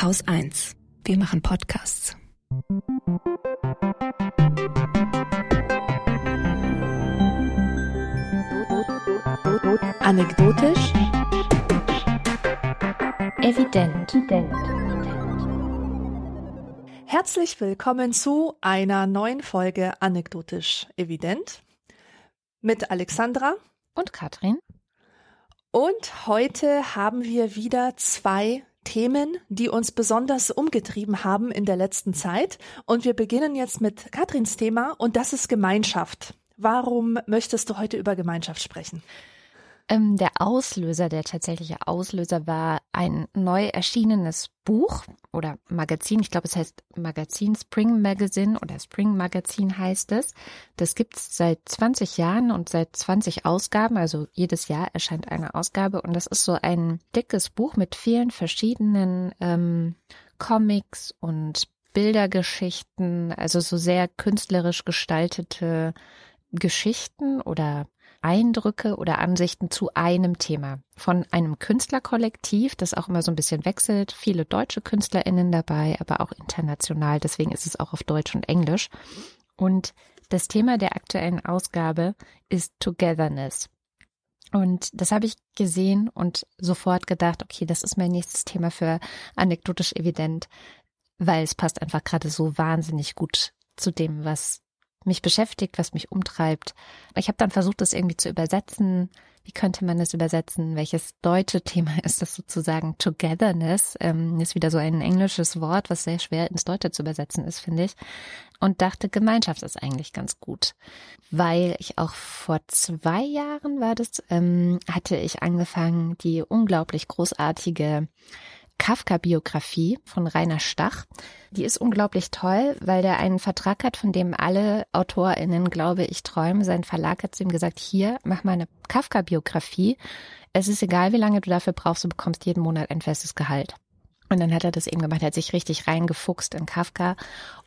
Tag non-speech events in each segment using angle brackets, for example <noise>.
Haus 1. Wir machen Podcasts. Anekdotisch. Evident. Herzlich willkommen zu einer neuen Folge Anekdotisch Evident mit Alexandra und Katrin. Und heute haben wir wieder zwei Themen, die uns besonders umgetrieben haben in der letzten Zeit. Und wir beginnen jetzt mit Katrins Thema und das ist Gemeinschaft. Warum möchtest du heute über Gemeinschaft sprechen? Ähm, der Auslöser, der tatsächliche Auslöser war ein neu erschienenes Buch oder Magazin. Ich glaube, es heißt Magazin Spring Magazine oder Spring Magazine heißt es. Das gibt es seit 20 Jahren und seit 20 Ausgaben. Also jedes Jahr erscheint eine Ausgabe und das ist so ein dickes Buch mit vielen verschiedenen ähm, Comics und Bildergeschichten, also so sehr künstlerisch gestaltete Geschichten oder Eindrücke oder Ansichten zu einem Thema von einem Künstlerkollektiv, das auch immer so ein bisschen wechselt. Viele deutsche KünstlerInnen dabei, aber auch international. Deswegen ist es auch auf Deutsch und Englisch. Und das Thema der aktuellen Ausgabe ist Togetherness. Und das habe ich gesehen und sofort gedacht, okay, das ist mein nächstes Thema für anekdotisch evident, weil es passt einfach gerade so wahnsinnig gut zu dem, was mich beschäftigt, was mich umtreibt. Ich habe dann versucht, das irgendwie zu übersetzen. Wie könnte man das übersetzen? Welches deutsche Thema <laughs> ist das sozusagen? Togetherness ähm, ist wieder so ein englisches Wort, was sehr schwer ins Deutsche zu übersetzen ist, finde ich. Und dachte, Gemeinschaft ist eigentlich ganz gut, weil ich auch vor zwei Jahren war das, ähm, hatte ich angefangen, die unglaublich großartige Kafka-Biografie von Rainer Stach. Die ist unglaublich toll, weil der einen Vertrag hat, von dem alle AutorInnen, glaube ich, träumen. Sein Verlag hat zu ihm gesagt, hier, mach mal eine Kafka-Biografie. Es ist egal, wie lange du dafür brauchst, du bekommst jeden Monat ein festes Gehalt. Und dann hat er das eben gemacht, er hat sich richtig reingefuchst in Kafka.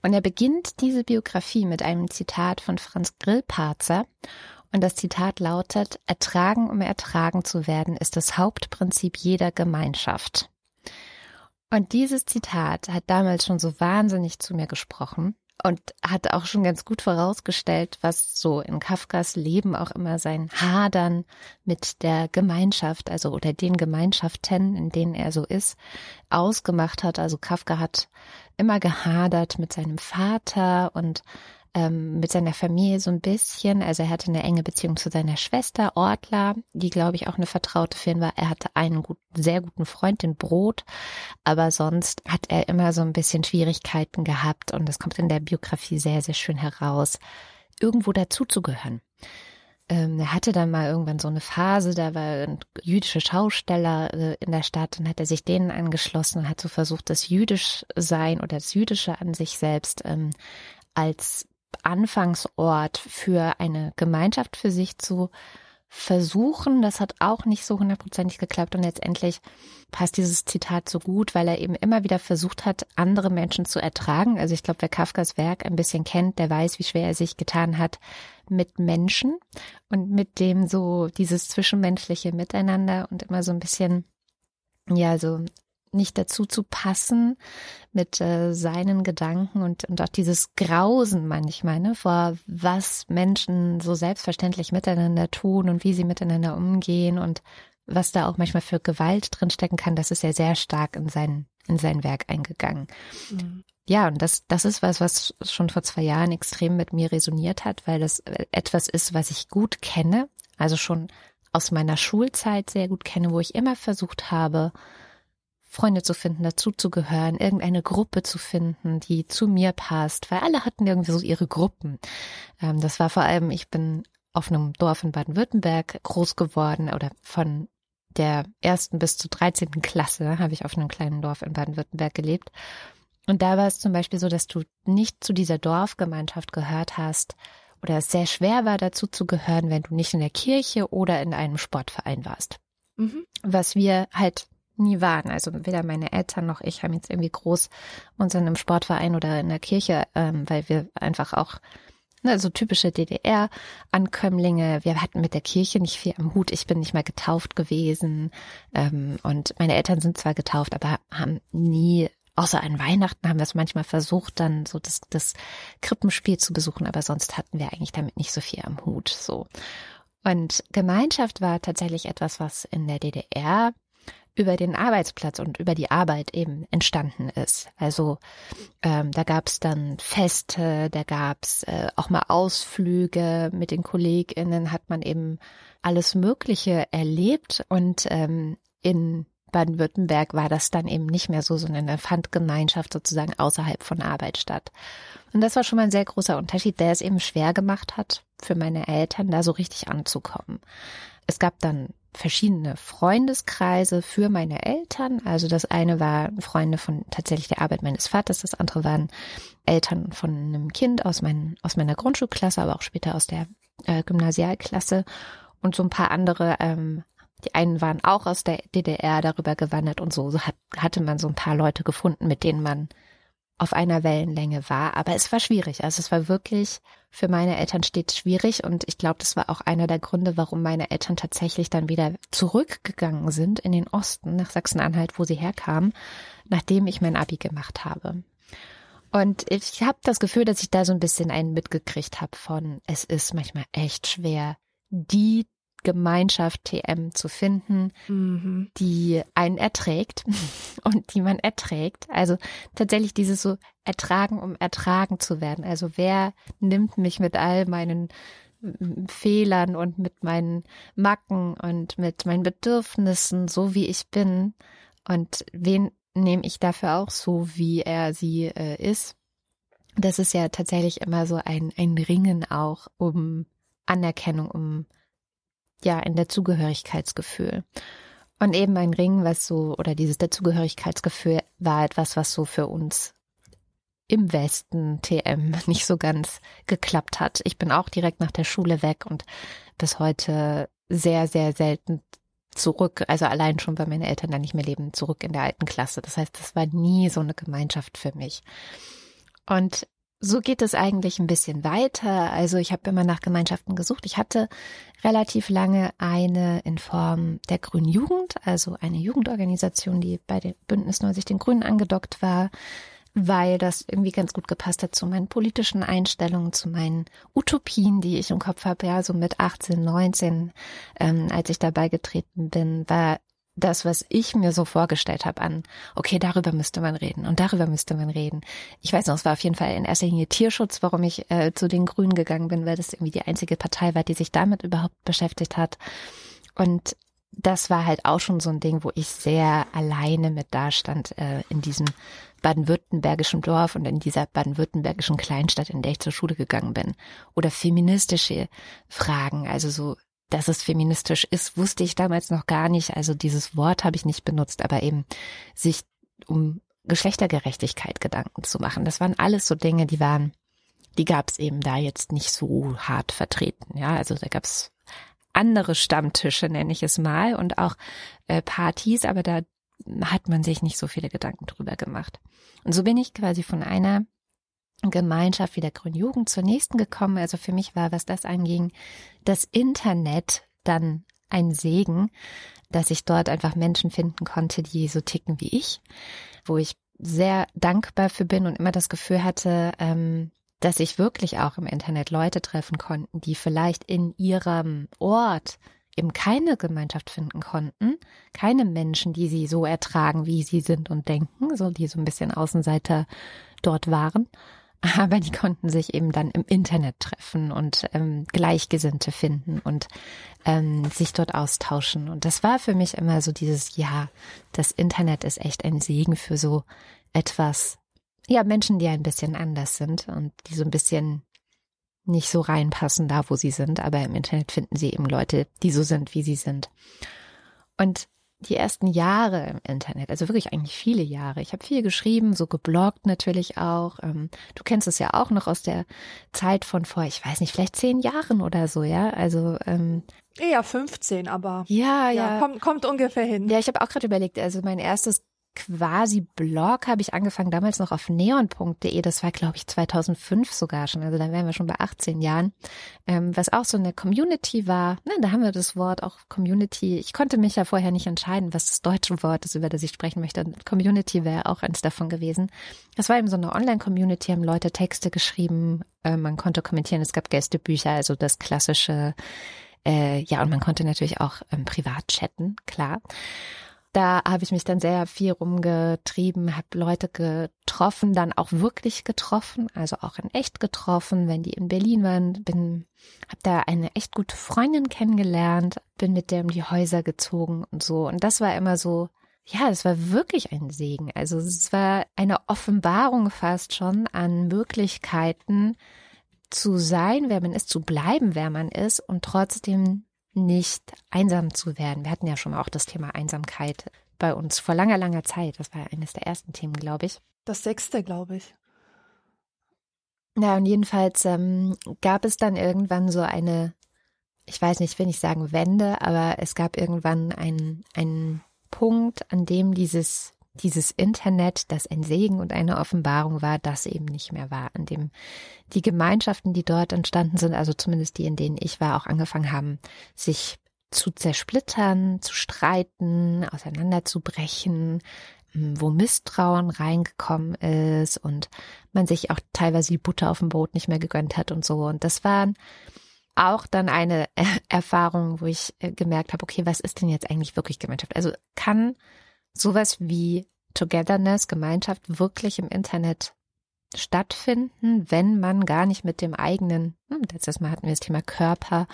Und er beginnt diese Biografie mit einem Zitat von Franz Grillparzer. Und das Zitat lautet, Ertragen, um ertragen zu werden, ist das Hauptprinzip jeder Gemeinschaft. Und dieses Zitat hat damals schon so wahnsinnig zu mir gesprochen und hat auch schon ganz gut vorausgestellt, was so in Kafkas Leben auch immer sein Hadern mit der Gemeinschaft, also oder den Gemeinschaften, in denen er so ist, ausgemacht hat. Also Kafka hat immer gehadert mit seinem Vater und ähm, mit seiner Familie so ein bisschen. Also er hatte eine enge Beziehung zu seiner Schwester Ortler, die glaube ich auch eine vertraute Fan war. Er hatte einen guten, sehr guten Freund, den Brot, aber sonst hat er immer so ein bisschen Schwierigkeiten gehabt und das kommt in der Biografie sehr, sehr schön heraus, irgendwo dazuzugehören ähm, er hatte dann mal irgendwann so eine Phase, da war ein jüdische Schausteller äh, in der Stadt und hat er sich denen angeschlossen und hat so versucht, das Jüdischsein oder das Jüdische an sich selbst ähm, als Anfangsort für eine Gemeinschaft für sich zu versuchen. Das hat auch nicht so hundertprozentig geklappt und letztendlich passt dieses Zitat so gut, weil er eben immer wieder versucht hat, andere Menschen zu ertragen. Also ich glaube, wer Kafkas Werk ein bisschen kennt, der weiß, wie schwer er sich getan hat mit Menschen und mit dem so dieses zwischenmenschliche Miteinander und immer so ein bisschen ja, so nicht dazu zu passen mit äh, seinen Gedanken und, und auch dieses Grausen manchmal, ne, vor was Menschen so selbstverständlich miteinander tun und wie sie miteinander umgehen und was da auch manchmal für Gewalt drinstecken kann, das ist ja sehr stark in sein, in sein Werk eingegangen. Mhm. Ja, und das, das ist was, was schon vor zwei Jahren extrem mit mir resoniert hat, weil das etwas ist, was ich gut kenne, also schon aus meiner Schulzeit sehr gut kenne, wo ich immer versucht habe, Freunde zu finden, dazuzugehören, irgendeine Gruppe zu finden, die zu mir passt, weil alle hatten irgendwie so ihre Gruppen. Ähm, das war vor allem, ich bin auf einem Dorf in Baden-Württemberg groß geworden oder von der ersten bis zur dreizehnten Klasse habe ich auf einem kleinen Dorf in Baden-Württemberg gelebt. Und da war es zum Beispiel so, dass du nicht zu dieser Dorfgemeinschaft gehört hast oder es sehr schwer war, dazu zu gehören, wenn du nicht in der Kirche oder in einem Sportverein warst. Mhm. Was wir halt nie waren. Also weder meine Eltern noch ich haben jetzt irgendwie groß uns in einem Sportverein oder in der Kirche, ähm, weil wir einfach auch ne, so typische DDR-Ankömmlinge. Wir hatten mit der Kirche nicht viel am Hut. Ich bin nicht mal getauft gewesen. Ähm, und meine Eltern sind zwar getauft, aber haben nie außer an Weihnachten haben wir es manchmal versucht, dann so das, das Krippenspiel zu besuchen, aber sonst hatten wir eigentlich damit nicht so viel am Hut, so. Und Gemeinschaft war tatsächlich etwas, was in der DDR über den Arbeitsplatz und über die Arbeit eben entstanden ist. Also ähm, da gab es dann Feste, da gab es äh, auch mal Ausflüge mit den KollegInnen, hat man eben alles Mögliche erlebt und ähm, in Baden-Württemberg war das dann eben nicht mehr so, sondern da fand Gemeinschaft sozusagen außerhalb von Arbeit statt. Und das war schon mal ein sehr großer Unterschied, der es eben schwer gemacht hat, für meine Eltern da so richtig anzukommen. Es gab dann verschiedene Freundeskreise für meine Eltern. Also das eine war Freunde von tatsächlich der Arbeit meines Vaters, das andere waren Eltern von einem Kind aus, mein, aus meiner Grundschulklasse, aber auch später aus der äh, Gymnasialklasse und so ein paar andere. Ähm, die einen waren auch aus der DDR darüber gewandert und so, so hat, hatte man so ein paar Leute gefunden, mit denen man auf einer Wellenlänge war. Aber es war schwierig. Also es war wirklich für meine Eltern stets schwierig. Und ich glaube, das war auch einer der Gründe, warum meine Eltern tatsächlich dann wieder zurückgegangen sind in den Osten, nach Sachsen-Anhalt, wo sie herkamen, nachdem ich mein Abi gemacht habe. Und ich habe das Gefühl, dass ich da so ein bisschen einen mitgekriegt habe von, es ist manchmal echt schwer, die Gemeinschaft TM zu finden, mhm. die einen erträgt <laughs> und die man erträgt. Also tatsächlich dieses so ertragen, um ertragen zu werden. Also wer nimmt mich mit all meinen Fehlern und mit meinen Macken und mit meinen Bedürfnissen, so wie ich bin und wen nehme ich dafür auch so, wie er sie äh, ist. Das ist ja tatsächlich immer so ein, ein Ringen auch um Anerkennung, um ja, in der Zugehörigkeitsgefühl. Und eben ein Ring, was so, oder dieses Dazugehörigkeitsgefühl war etwas, was so für uns im Westen TM <laughs> nicht so ganz geklappt hat. Ich bin auch direkt nach der Schule weg und bis heute sehr, sehr selten zurück, also allein schon, weil meine Eltern da nicht mehr leben, zurück in der alten Klasse. Das heißt, das war nie so eine Gemeinschaft für mich. Und so geht es eigentlich ein bisschen weiter. Also ich habe immer nach Gemeinschaften gesucht. Ich hatte relativ lange eine in Form der Grünen Jugend, also eine Jugendorganisation, die bei dem Bündnis 90 den Grünen angedockt war, weil das irgendwie ganz gut gepasst hat zu meinen politischen Einstellungen, zu meinen Utopien, die ich im Kopf habe. Ja, so mit 18, 19, ähm, als ich dabei getreten bin, war das, was ich mir so vorgestellt habe an, okay, darüber müsste man reden und darüber müsste man reden. Ich weiß noch, es war auf jeden Fall in erster Linie Tierschutz, warum ich äh, zu den Grünen gegangen bin, weil das irgendwie die einzige Partei war, die sich damit überhaupt beschäftigt hat. Und das war halt auch schon so ein Ding, wo ich sehr alleine mit dastand äh, in diesem baden-württembergischen Dorf und in dieser baden-württembergischen Kleinstadt, in der ich zur Schule gegangen bin. Oder feministische Fragen, also so dass es feministisch ist, wusste ich damals noch gar nicht. Also dieses Wort habe ich nicht benutzt, aber eben sich um Geschlechtergerechtigkeit Gedanken zu machen. Das waren alles so Dinge, die waren, die gab es eben da jetzt nicht so hart vertreten. Ja, also da gab es andere Stammtische, nenne ich es mal, und auch äh, Partys, aber da hat man sich nicht so viele Gedanken drüber gemacht. Und so bin ich quasi von einer Gemeinschaft wie der Grünen Jugend zur nächsten gekommen. Also für mich war, was das anging, das Internet dann ein Segen, dass ich dort einfach Menschen finden konnte, die so ticken wie ich, wo ich sehr dankbar für bin und immer das Gefühl hatte, ähm, dass ich wirklich auch im Internet Leute treffen konnten, die vielleicht in ihrem Ort eben keine Gemeinschaft finden konnten, keine Menschen, die sie so ertragen, wie sie sind und denken, so die so ein bisschen Außenseiter dort waren aber die konnten sich eben dann im Internet treffen und ähm, Gleichgesinnte finden und ähm, sich dort austauschen. Und das war für mich immer so dieses, ja, das Internet ist echt ein Segen für so etwas, ja, Menschen, die ein bisschen anders sind und die so ein bisschen nicht so reinpassen da, wo sie sind, aber im Internet finden sie eben Leute, die so sind, wie sie sind. Und die ersten Jahre im Internet, also wirklich eigentlich viele Jahre. Ich habe viel geschrieben, so gebloggt natürlich auch. Ähm, du kennst es ja auch noch aus der Zeit von vor, ich weiß nicht, vielleicht zehn Jahren oder so, ja. Also ähm, eher 15, aber ja, ja, ja kommt, kommt ungefähr hin. Ja, ich habe auch gerade überlegt, also mein erstes quasi Blog habe ich angefangen, damals noch auf neon.de, das war glaube ich 2005 sogar schon, also da wären wir schon bei 18 Jahren, ähm, was auch so eine Community war, ne, da haben wir das Wort auch Community, ich konnte mich ja vorher nicht entscheiden, was das deutsche Wort ist, über das ich sprechen möchte, Community wäre auch eins davon gewesen. Das war eben so eine Online-Community, haben Leute Texte geschrieben, äh, man konnte kommentieren, es gab Gästebücher, also das klassische, äh, ja und man konnte natürlich auch ähm, privat chatten, klar. Da habe ich mich dann sehr viel rumgetrieben, habe Leute getroffen, dann auch wirklich getroffen, also auch in echt getroffen, wenn die in Berlin waren, bin, habe da eine echt gute Freundin kennengelernt, bin mit der um die Häuser gezogen und so. Und das war immer so, ja, das war wirklich ein Segen. Also es war eine Offenbarung fast schon an Möglichkeiten zu sein, wer man ist, zu bleiben, wer man ist und trotzdem nicht einsam zu werden. Wir hatten ja schon mal auch das Thema Einsamkeit bei uns vor langer, langer Zeit. Das war eines der ersten Themen, glaube ich. Das sechste, glaube ich. Ja, und jedenfalls ähm, gab es dann irgendwann so eine, ich weiß nicht, will nicht sagen Wende, aber es gab irgendwann einen, einen Punkt, an dem dieses dieses Internet, das ein Segen und eine Offenbarung war, das eben nicht mehr war, an dem die Gemeinschaften, die dort entstanden sind, also zumindest die, in denen ich war, auch angefangen haben, sich zu zersplittern, zu streiten, auseinanderzubrechen, wo Misstrauen reingekommen ist und man sich auch teilweise die Butter auf dem Brot nicht mehr gegönnt hat und so. Und das waren auch dann eine <laughs> Erfahrung, wo ich äh, gemerkt habe, okay, was ist denn jetzt eigentlich wirklich Gemeinschaft? Also kann sowas wie Togetherness, Gemeinschaft wirklich im Internet stattfinden, wenn man gar nicht mit dem eigenen, hm, letztes Mal hatten wir das Thema Körper,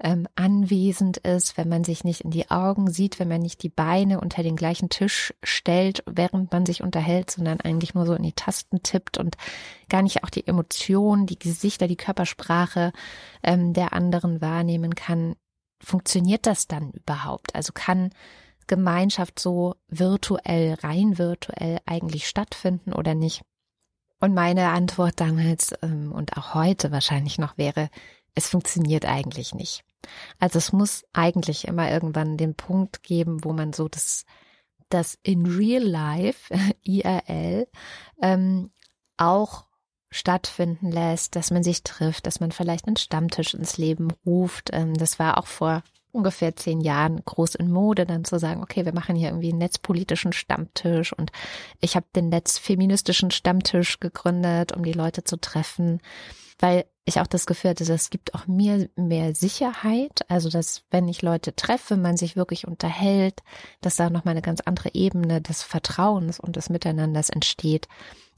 ähm, anwesend ist, wenn man sich nicht in die Augen sieht, wenn man nicht die Beine unter den gleichen Tisch stellt, während man sich unterhält, sondern eigentlich nur so in die Tasten tippt und gar nicht auch die Emotionen, die Gesichter, die Körpersprache ähm, der anderen wahrnehmen kann. Funktioniert das dann überhaupt? Also kann Gemeinschaft so virtuell, rein virtuell eigentlich stattfinden oder nicht? Und meine Antwort damals ähm, und auch heute wahrscheinlich noch wäre, es funktioniert eigentlich nicht. Also es muss eigentlich immer irgendwann den Punkt geben, wo man so das, das in real life, <laughs> IRL, ähm, auch stattfinden lässt, dass man sich trifft, dass man vielleicht einen Stammtisch ins Leben ruft. Ähm, das war auch vor ungefähr zehn Jahren groß in Mode, dann zu sagen, okay, wir machen hier irgendwie einen netzpolitischen Stammtisch und ich habe den netzfeministischen Stammtisch gegründet, um die Leute zu treffen, weil ich auch das Gefühl hatte, es gibt auch mir mehr Sicherheit, also dass wenn ich Leute treffe, man sich wirklich unterhält, dass da nochmal eine ganz andere Ebene des Vertrauens und des Miteinanders entsteht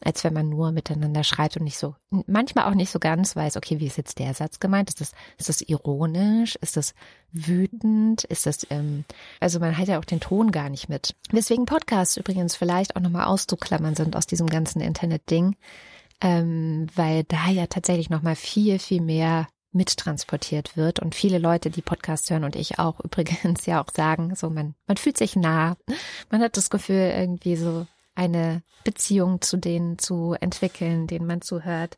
als wenn man nur miteinander schreit und nicht so, manchmal auch nicht so ganz weiß, okay, wie ist jetzt der Satz gemeint? Ist das, ist das ironisch? Ist das wütend? Ist das, ähm, also man hat ja auch den Ton gar nicht mit. Weswegen Podcasts übrigens vielleicht auch nochmal auszuklammern sind aus diesem ganzen Internet-Ding, ähm, weil da ja tatsächlich nochmal viel, viel mehr mittransportiert wird und viele Leute, die Podcasts hören und ich auch <laughs> übrigens ja auch sagen, so man, man fühlt sich nah, man hat das Gefühl irgendwie so, eine Beziehung zu denen zu entwickeln, denen man zuhört.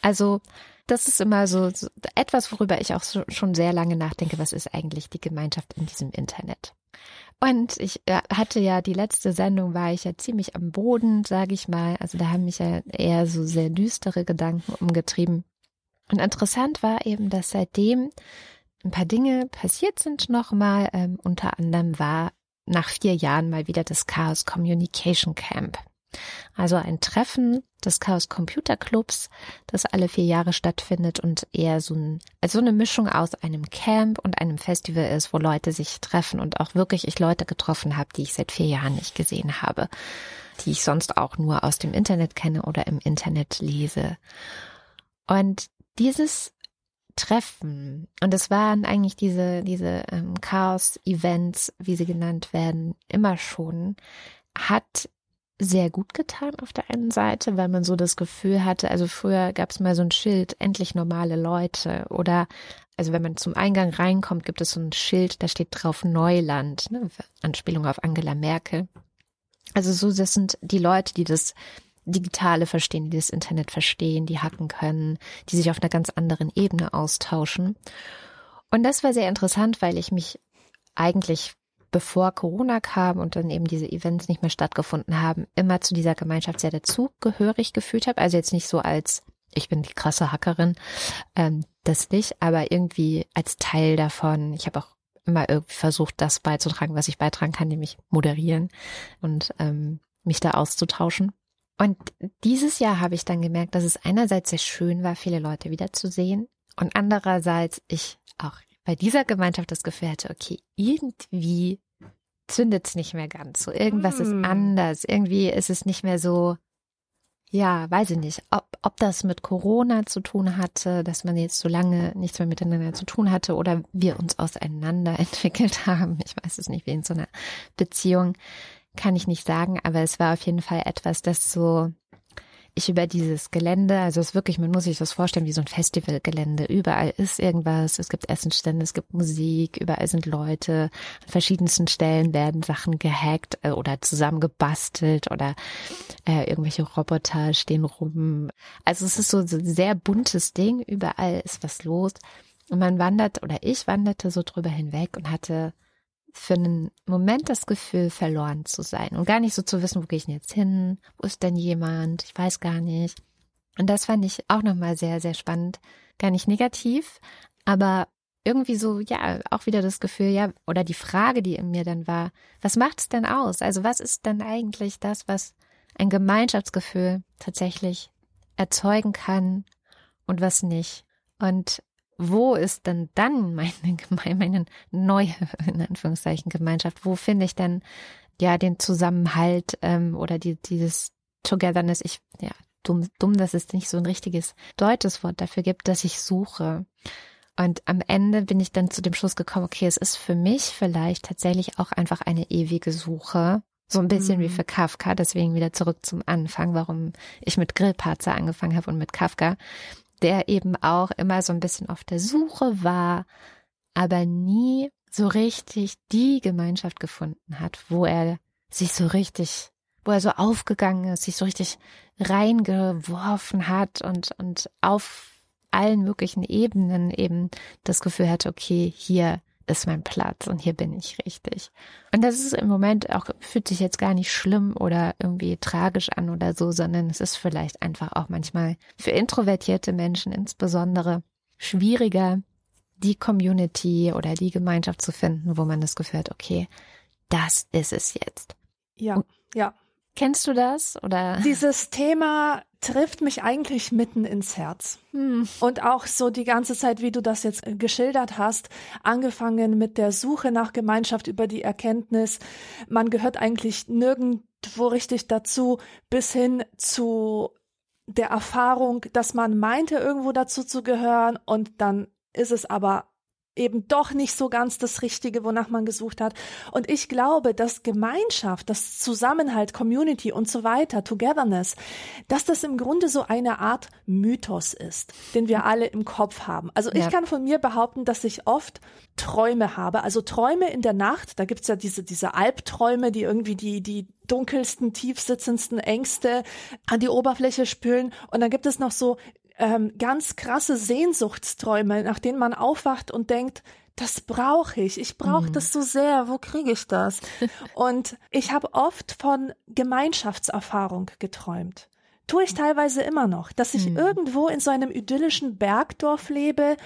Also das ist immer so, so etwas, worüber ich auch so, schon sehr lange nachdenke, was ist eigentlich die Gemeinschaft in diesem Internet. Und ich äh, hatte ja die letzte Sendung, war ich ja ziemlich am Boden, sage ich mal. Also da haben mich ja eher so sehr düstere Gedanken umgetrieben. Und interessant war eben, dass seitdem ein paar Dinge passiert sind nochmal. Ähm, unter anderem war nach vier Jahren mal wieder das Chaos Communication Camp. Also ein Treffen des Chaos Computer Clubs, das alle vier Jahre stattfindet und eher so, ein, also eine Mischung aus einem Camp und einem Festival ist, wo Leute sich treffen und auch wirklich ich Leute getroffen habe, die ich seit vier Jahren nicht gesehen habe, die ich sonst auch nur aus dem Internet kenne oder im Internet lese. Und dieses Treffen. Und es waren eigentlich diese, diese ähm, Chaos-Events, wie sie genannt werden, immer schon, hat sehr gut getan auf der einen Seite, weil man so das Gefühl hatte, also früher gab es mal so ein Schild, endlich normale Leute oder also wenn man zum Eingang reinkommt, gibt es so ein Schild, da steht drauf Neuland, ne, Anspielung auf Angela Merkel. Also so, das sind die Leute, die das Digitale verstehen, die das Internet verstehen, die hacken können, die sich auf einer ganz anderen Ebene austauschen. Und das war sehr interessant, weil ich mich eigentlich bevor Corona kam und dann eben diese Events nicht mehr stattgefunden haben, immer zu dieser Gemeinschaft sehr dazugehörig gefühlt habe. Also jetzt nicht so als ich bin die krasse Hackerin, ähm, das nicht, aber irgendwie als Teil davon. Ich habe auch immer irgendwie versucht, das beizutragen, was ich beitragen kann, nämlich moderieren und ähm, mich da auszutauschen. Und dieses Jahr habe ich dann gemerkt, dass es einerseits sehr schön war, viele Leute wiederzusehen und andererseits ich auch bei dieser Gemeinschaft das Gefühl hatte, okay, irgendwie zündet es nicht mehr ganz so. Irgendwas mm. ist hm. anders. Irgendwie ist es nicht mehr so, ja, weiß ich nicht, ob, ob das mit Corona zu tun hatte, dass man jetzt so lange nichts mehr miteinander zu tun hatte oder wir uns auseinander <laughs> entwickelt haben. Ich weiß es nicht, wie in so einer Beziehung kann ich nicht sagen, aber es war auf jeden Fall etwas, das so ich über dieses Gelände, also es ist wirklich, man muss sich das vorstellen wie so ein Festivalgelände. Überall ist irgendwas, es gibt Essenstände, es gibt Musik, überall sind Leute. An verschiedensten Stellen werden Sachen gehackt äh, oder zusammengebastelt oder äh, irgendwelche Roboter stehen rum. Also es ist so ein sehr buntes Ding, überall ist was los. Und man wandert oder ich wanderte so drüber hinweg und hatte für einen Moment das Gefühl, verloren zu sein und gar nicht so zu wissen, wo gehe ich denn jetzt hin? Wo ist denn jemand? Ich weiß gar nicht. Und das fand ich auch nochmal sehr, sehr spannend. Gar nicht negativ, aber irgendwie so, ja, auch wieder das Gefühl, ja, oder die Frage, die in mir dann war, was macht es denn aus? Also was ist denn eigentlich das, was ein Gemeinschaftsgefühl tatsächlich erzeugen kann und was nicht? Und wo ist denn dann meine, <laughs> meine neue, in Anführungszeichen, Gemeinschaft? Wo finde ich denn ja den Zusammenhalt ähm, oder die, dieses Togetherness? Ich, ja, dumm, dumm, dass es nicht so ein richtiges deutsches Wort dafür gibt, dass ich suche. Und am Ende bin ich dann zu dem Schluss gekommen, okay, es ist für mich vielleicht tatsächlich auch einfach eine ewige Suche. So ein bisschen mhm. wie für Kafka, deswegen wieder zurück zum Anfang, warum ich mit Grillparzer angefangen habe und mit Kafka der eben auch immer so ein bisschen auf der Suche war, aber nie so richtig die Gemeinschaft gefunden hat, wo er sich so richtig, wo er so aufgegangen ist, sich so richtig reingeworfen hat und, und auf allen möglichen Ebenen eben das Gefühl hatte, okay, hier ist mein Platz und hier bin ich richtig. Und das ist im Moment auch, fühlt sich jetzt gar nicht schlimm oder irgendwie tragisch an oder so, sondern es ist vielleicht einfach auch manchmal für introvertierte Menschen insbesondere schwieriger, die Community oder die Gemeinschaft zu finden, wo man das Gefühl hat, okay, das ist es jetzt. Ja, ja. Kennst du das oder? Dieses Thema trifft mich eigentlich mitten ins Herz. Hm. Und auch so die ganze Zeit, wie du das jetzt geschildert hast, angefangen mit der Suche nach Gemeinschaft über die Erkenntnis, man gehört eigentlich nirgendwo richtig dazu, bis hin zu der Erfahrung, dass man meinte, irgendwo dazu zu gehören und dann ist es aber eben doch nicht so ganz das Richtige, wonach man gesucht hat. Und ich glaube, dass Gemeinschaft, das Zusammenhalt, Community und so weiter, Togetherness, dass das im Grunde so eine Art Mythos ist, den wir alle im Kopf haben. Also ich ja. kann von mir behaupten, dass ich oft Träume habe. Also Träume in der Nacht, da gibt's ja diese, diese Albträume, die irgendwie die, die dunkelsten, tiefsitzendsten Ängste an die Oberfläche spülen. Und dann gibt es noch so ähm, ganz krasse Sehnsuchtsträume, nach denen man aufwacht und denkt, das brauche ich. Ich brauche mhm. das so sehr. Wo kriege ich das? <laughs> und ich habe oft von Gemeinschaftserfahrung geträumt. Tue ich teilweise immer noch, dass ich mhm. irgendwo in so einem idyllischen Bergdorf lebe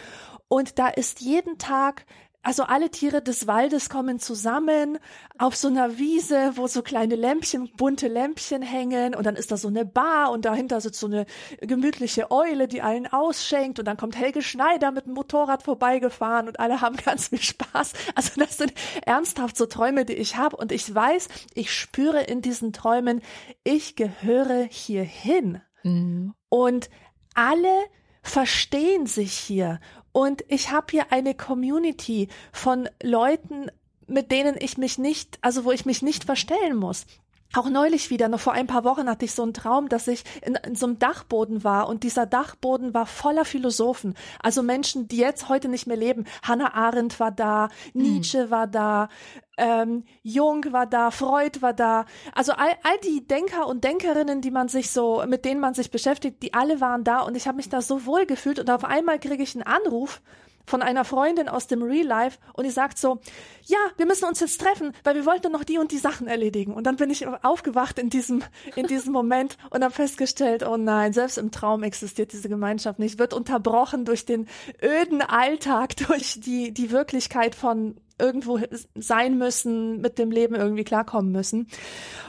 und da ist jeden Tag also alle Tiere des Waldes kommen zusammen auf so einer Wiese, wo so kleine Lämpchen, bunte Lämpchen hängen und dann ist da so eine Bar und dahinter sitzt so eine gemütliche Eule, die allen ausschenkt und dann kommt Helge Schneider mit dem Motorrad vorbeigefahren und alle haben <laughs> ganz viel Spaß. Also das sind ernsthaft so Träume, die ich habe und ich weiß, ich spüre in diesen Träumen, ich gehöre hierhin. Mhm. Und alle verstehen sich hier und ich habe hier eine Community von Leuten, mit denen ich mich nicht, also wo ich mich nicht verstellen muss. Auch neulich wieder, noch vor ein paar Wochen hatte ich so einen Traum, dass ich in, in, so einem Dachboden war und dieser Dachboden war voller Philosophen, also Menschen, die jetzt heute nicht mehr leben. Hannah Arendt war da, mhm. Nietzsche war da, ähm, Jung war da, Freud war da. Also all, all die Denker und Denkerinnen, die man sich so, mit denen man sich beschäftigt, die alle waren da und ich habe mich da so wohl gefühlt und auf einmal kriege ich einen Anruf von einer Freundin aus dem Real Life und die sagt so, ja, wir müssen uns jetzt treffen, weil wir wollten noch die und die Sachen erledigen. Und dann bin ich aufgewacht in diesem, in diesem Moment und habe festgestellt, oh nein, selbst im Traum existiert diese Gemeinschaft nicht, wird unterbrochen durch den öden Alltag, <laughs> durch die, die Wirklichkeit von irgendwo sein müssen, mit dem Leben irgendwie klarkommen müssen.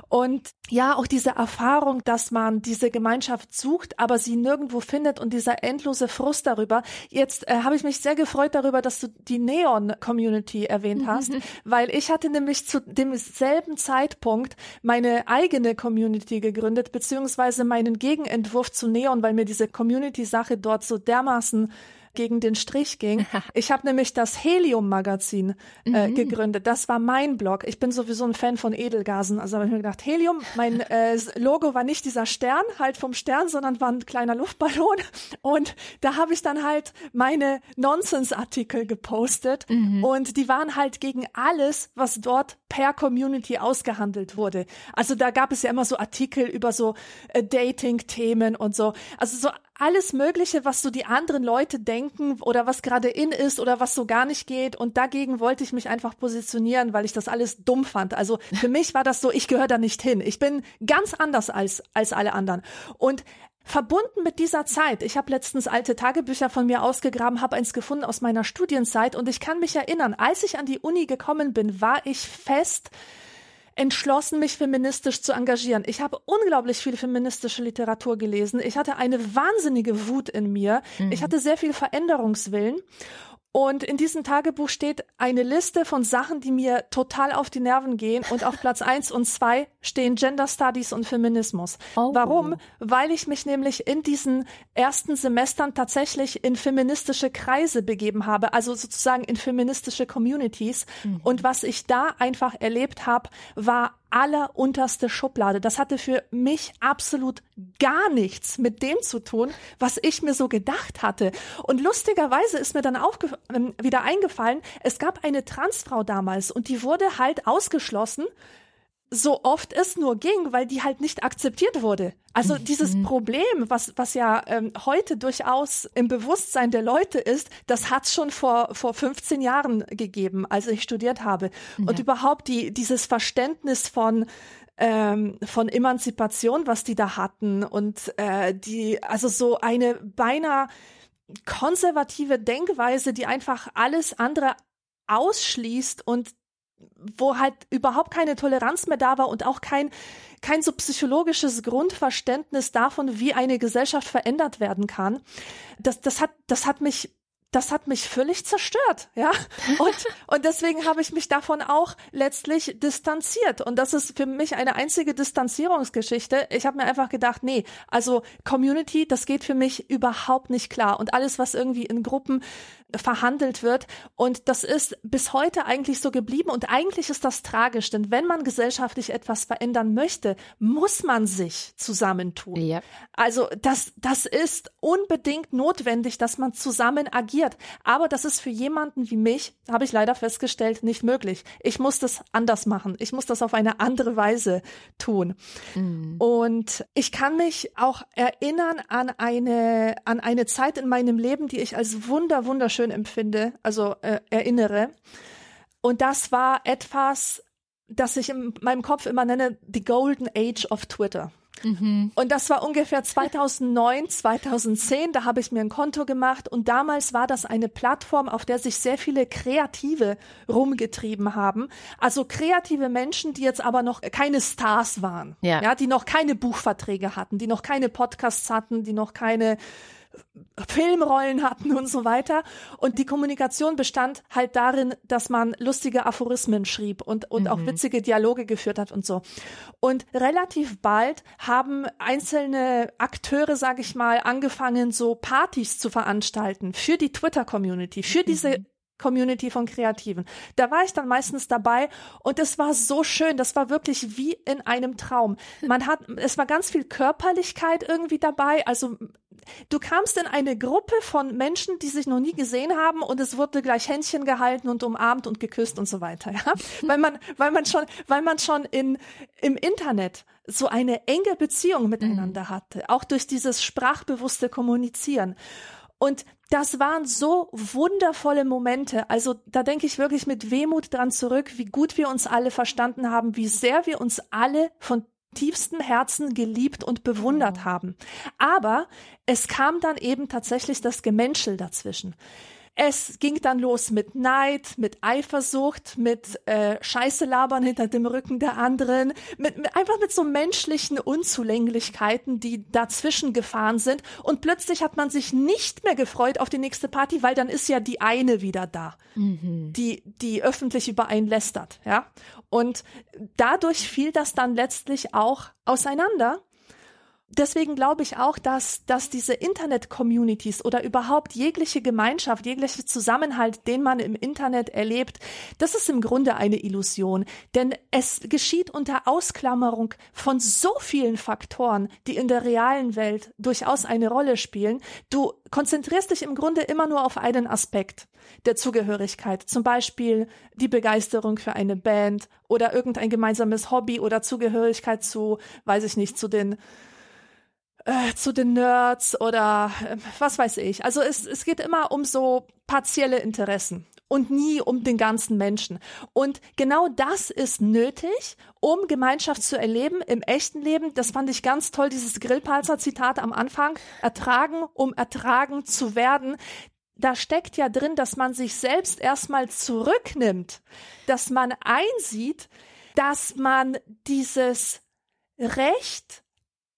Und ja, auch diese Erfahrung, dass man diese Gemeinschaft sucht, aber sie nirgendwo findet und dieser endlose Frust darüber. Jetzt äh, habe ich mich sehr gefreut darüber, dass du die Neon-Community erwähnt hast, weil ich hatte nämlich zu demselben Zeitpunkt meine eigene Community gegründet, beziehungsweise meinen Gegenentwurf zu Neon, weil mir diese Community-Sache dort so dermaßen gegen den Strich ging. <laughs> Ich habe nämlich das Helium-Magazin äh, mhm. gegründet. Das war mein Blog. Ich bin sowieso ein Fan von Edelgasen. Also habe ich mir gedacht, Helium, mein <laughs> äh, Logo war nicht dieser Stern, halt vom Stern, sondern war ein kleiner Luftballon. Und da habe ich dann halt meine Nonsense-Artikel gepostet. Mhm. Und die waren halt gegen alles, was dort per Community ausgehandelt wurde. Also da gab es ja immer so Artikel über so äh, Dating-Themen und so. Also so alles Mögliche, was so die anderen Leute denken oder was gerade in ist oder was so gar nicht geht. Und dagegen wollte ich mich einfach positionieren, weil ich das alles dumm fand. Also für mich war das so, ich gehöre da nicht hin. Ich bin ganz anders als, als alle anderen. Und Verbunden mit dieser Zeit, ich habe letztens alte Tagebücher von mir ausgegraben, habe eins gefunden aus meiner Studienzeit und ich kann mich erinnern, als ich an die Uni gekommen bin, war ich fest entschlossen, mich feministisch zu engagieren. Ich habe unglaublich viel feministische Literatur gelesen. Ich hatte eine wahnsinnige Wut in mir. Mhm. Ich hatte sehr viel Veränderungswillen. Und in diesem Tagebuch steht eine Liste von Sachen, die mir total auf die Nerven gehen. Und auf Platz <laughs> eins und zwei stehen Gender Studies und Feminismus. Oh. Warum? Weil ich mich nämlich in diesen ersten Semestern tatsächlich in feministische Kreise begeben habe, also sozusagen in feministische Communities. Mhm. Und was ich da einfach erlebt habe, war allerunterste Schublade. Das hatte für mich absolut gar nichts mit dem zu tun, was ich mir so gedacht hatte. Und lustigerweise ist mir dann auch ähm, wieder eingefallen, es gab eine Transfrau damals und die wurde halt ausgeschlossen so oft es nur ging, weil die halt nicht akzeptiert wurde. Also mhm. dieses Problem, was, was ja ähm, heute durchaus im Bewusstsein der Leute ist, das hat es schon vor, vor 15 Jahren gegeben, als ich studiert habe. Ja. Und überhaupt die, dieses Verständnis von, ähm, von Emanzipation, was die da hatten und äh, die, also so eine beinahe konservative Denkweise, die einfach alles andere ausschließt und wo halt überhaupt keine Toleranz mehr da war und auch kein, kein so psychologisches Grundverständnis davon, wie eine Gesellschaft verändert werden kann. Das, das hat, das hat mich das hat mich völlig zerstört, ja. <laughs> Und, und deswegen habe ich mich davon auch letztlich distanziert. Und das ist für mich eine einzige Distanzierungsgeschichte. Ich habe mir einfach gedacht, nee, also Community, das geht für mich überhaupt nicht klar. Und alles, was irgendwie in Gruppen verhandelt wird. Und das ist bis heute eigentlich so geblieben. Und eigentlich ist das tragisch, denn wenn man gesellschaftlich etwas verändern möchte, muss man sich zusammentun. Ja. Also das, das ist unbedingt notwendig, dass man zusammen agiert. Aber das ist für jemanden wie mich, habe ich leider festgestellt, nicht möglich. Ich muss das anders machen. Ich muss das auf eine andere Weise tun. Mhm. Und ich kann mich auch erinnern an eine, an eine Zeit in meinem Leben, die ich als wunder, wunderschön schön empfinde, also äh, erinnere. Und das war etwas, das ich in meinem Kopf immer nenne, the golden age of Twitter. Mhm. Und das war ungefähr 2009, 2010, da habe ich mir ein Konto gemacht und damals war das eine Plattform, auf der sich sehr viele Kreative rumgetrieben haben. Also kreative Menschen, die jetzt aber noch keine Stars waren, ja, ja die noch keine Buchverträge hatten, die noch keine Podcasts hatten, die noch keine Filmrollen hatten und so weiter. Und die Kommunikation bestand halt darin, dass man lustige Aphorismen schrieb und, und mhm. auch witzige Dialoge geführt hat und so. Und relativ bald haben einzelne Akteure, sage ich mal, angefangen, so Partys zu veranstalten für die Twitter-Community, für diese mhm. Community von Kreativen. Da war ich dann meistens dabei und es war so schön. Das war wirklich wie in einem Traum. Man hat, es war ganz viel Körperlichkeit irgendwie dabei. Also du kamst in eine Gruppe von Menschen, die sich noch nie gesehen haben und es wurde gleich Händchen gehalten und umarmt und geküsst und so weiter, ja. <laughs> weil man, weil man schon, weil man schon in, im Internet so eine enge Beziehung miteinander mhm. hatte, auch durch dieses sprachbewusste Kommunizieren. Und das waren so wundervolle Momente. Also da denke ich wirklich mit Wehmut dran zurück, wie gut wir uns alle verstanden haben, wie sehr wir uns alle von tiefstem Herzen geliebt und bewundert mhm. haben. Aber es kam dann eben tatsächlich das Gemenschel dazwischen. Es ging dann los mit Neid, mit Eifersucht, mit äh, Scheiße labern hinter dem Rücken der anderen, mit, mit einfach mit so menschlichen Unzulänglichkeiten, die dazwischen gefahren sind. Und plötzlich hat man sich nicht mehr gefreut auf die nächste Party, weil dann ist ja die eine wieder da, mhm. die die öffentlich über einen lästert, ja. Und dadurch fiel das dann letztlich auch auseinander deswegen glaube ich auch, dass, dass diese Internet-Communities oder überhaupt jegliche Gemeinschaft, jeglicher Zusammenhalt, den man im Internet erlebt, das ist im Grunde eine Illusion. Denn es geschieht unter Ausklammerung von so vielen Faktoren, die in der realen Welt durchaus eine Rolle spielen. Du konzentrierst dich im Grunde immer nur auf einen Aspekt der Zugehörigkeit. Zum Beispiel die Begeisterung für eine Band oder irgendein gemeinsames Hobby oder Zugehörigkeit zu, weiß ich nicht, zu den äh, zu den Nerds oder äh, was weiß ich. Also es, es geht immer um so partielle Interessen und nie um den ganzen Menschen. Und genau das ist nötig, um Gemeinschaft zu erleben im echten Leben. Das fand ich ganz toll, dieses Grillpalzer-Zitat am Anfang. Ertragen, um ertragen zu werden. Da steckt ja drin, dass man sich selbst erstmal zurücknimmt, dass man einsieht, dass man dieses Recht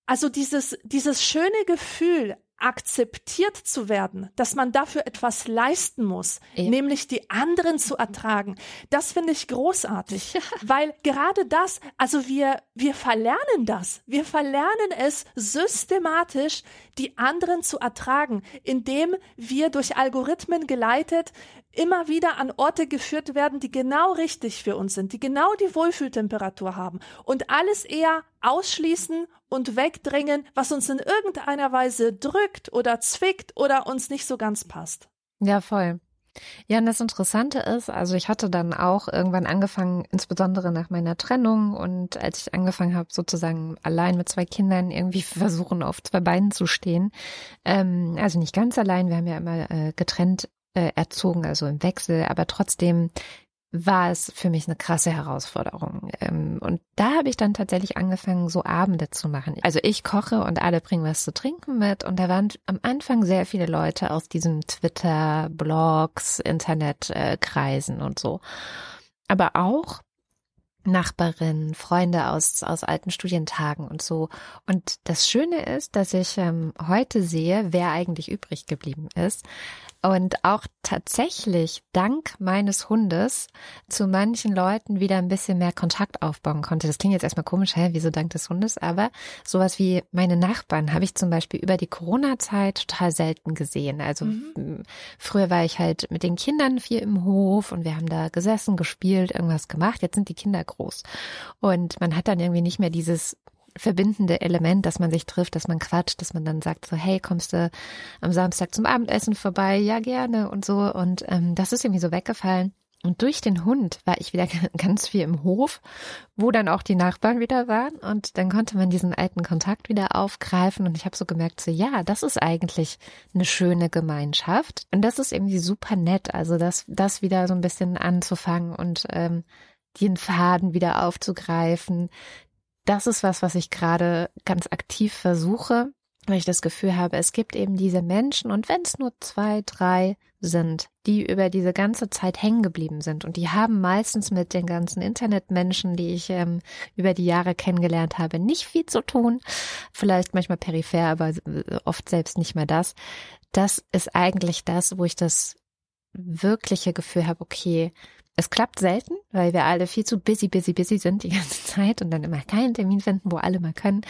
also dieses, dieses schöne Gefühl, akzeptiert zu werden, dass man dafür etwas leisten muss, ja. nämlich die anderen zu ertragen. Das finde ich großartig, ja. weil gerade das, also wir, wir verlernen das. Wir verlernen es systematisch, die anderen zu ertragen, indem wir durch Algorithmen geleitet immer wieder an Orte geführt werden, die genau richtig für uns sind, die genau die Wohlfühltemperatur haben und alles eher ausschließen und wegdrängen, was uns in irgendeiner Weise drückt oder zwickt oder uns nicht so ganz passt. Ja, voll. Ja, und das Interessante ist, also ich hatte dann auch irgendwann angefangen, insbesondere nach meiner Trennung und als ich angefangen habe, sozusagen allein mit zwei Kindern irgendwie versuchen, auf zwei Beinen zu stehen. Ähm, also nicht ganz allein, wir haben ja immer äh, getrennt äh, erzogen, also im Wechsel, aber trotzdem war es für mich eine krasse Herausforderung. Ähm, und da habe ich dann tatsächlich angefangen, so Abende zu machen. Also ich koche und alle bringen was zu trinken mit. Und da waren am Anfang sehr viele Leute aus diesen Twitter, Blogs, Internetkreisen und so. Aber auch Nachbarinnen, Freunde aus, aus alten Studientagen und so. Und das Schöne ist, dass ich ähm, heute sehe, wer eigentlich übrig geblieben ist. Und auch tatsächlich dank meines Hundes zu manchen Leuten wieder ein bisschen mehr Kontakt aufbauen konnte. Das klingt jetzt erstmal komisch, hä, wieso dank des Hundes? Aber sowas wie meine Nachbarn habe ich zum Beispiel über die Corona-Zeit total selten gesehen. Also mhm. früher war ich halt mit den Kindern viel im Hof und wir haben da gesessen, gespielt, irgendwas gemacht. Jetzt sind die Kinder groß. Und man hat dann irgendwie nicht mehr dieses verbindende Element, dass man sich trifft, dass man quatscht, dass man dann sagt so, hey, kommst du am Samstag zum Abendessen vorbei? Ja, gerne und so. Und ähm, das ist irgendwie so weggefallen. Und durch den Hund war ich wieder <laughs> ganz viel im Hof, wo dann auch die Nachbarn wieder waren. Und dann konnte man diesen alten Kontakt wieder aufgreifen. Und ich habe so gemerkt, so ja, das ist eigentlich eine schöne Gemeinschaft. Und das ist irgendwie super nett. Also das, das wieder so ein bisschen anzufangen und ähm, den Faden wieder aufzugreifen, das ist was, was ich gerade ganz aktiv versuche, weil ich das Gefühl habe, es gibt eben diese Menschen und wenn es nur zwei, drei sind, die über diese ganze Zeit hängen geblieben sind und die haben meistens mit den ganzen Internetmenschen, die ich ähm, über die Jahre kennengelernt habe, nicht viel zu tun, vielleicht manchmal peripher, aber oft selbst nicht mehr das. Das ist eigentlich das, wo ich das wirkliche Gefühl habe, okay, es klappt selten, weil wir alle viel zu busy, busy, busy sind die ganze Zeit und dann immer keinen Termin finden, wo alle mal können.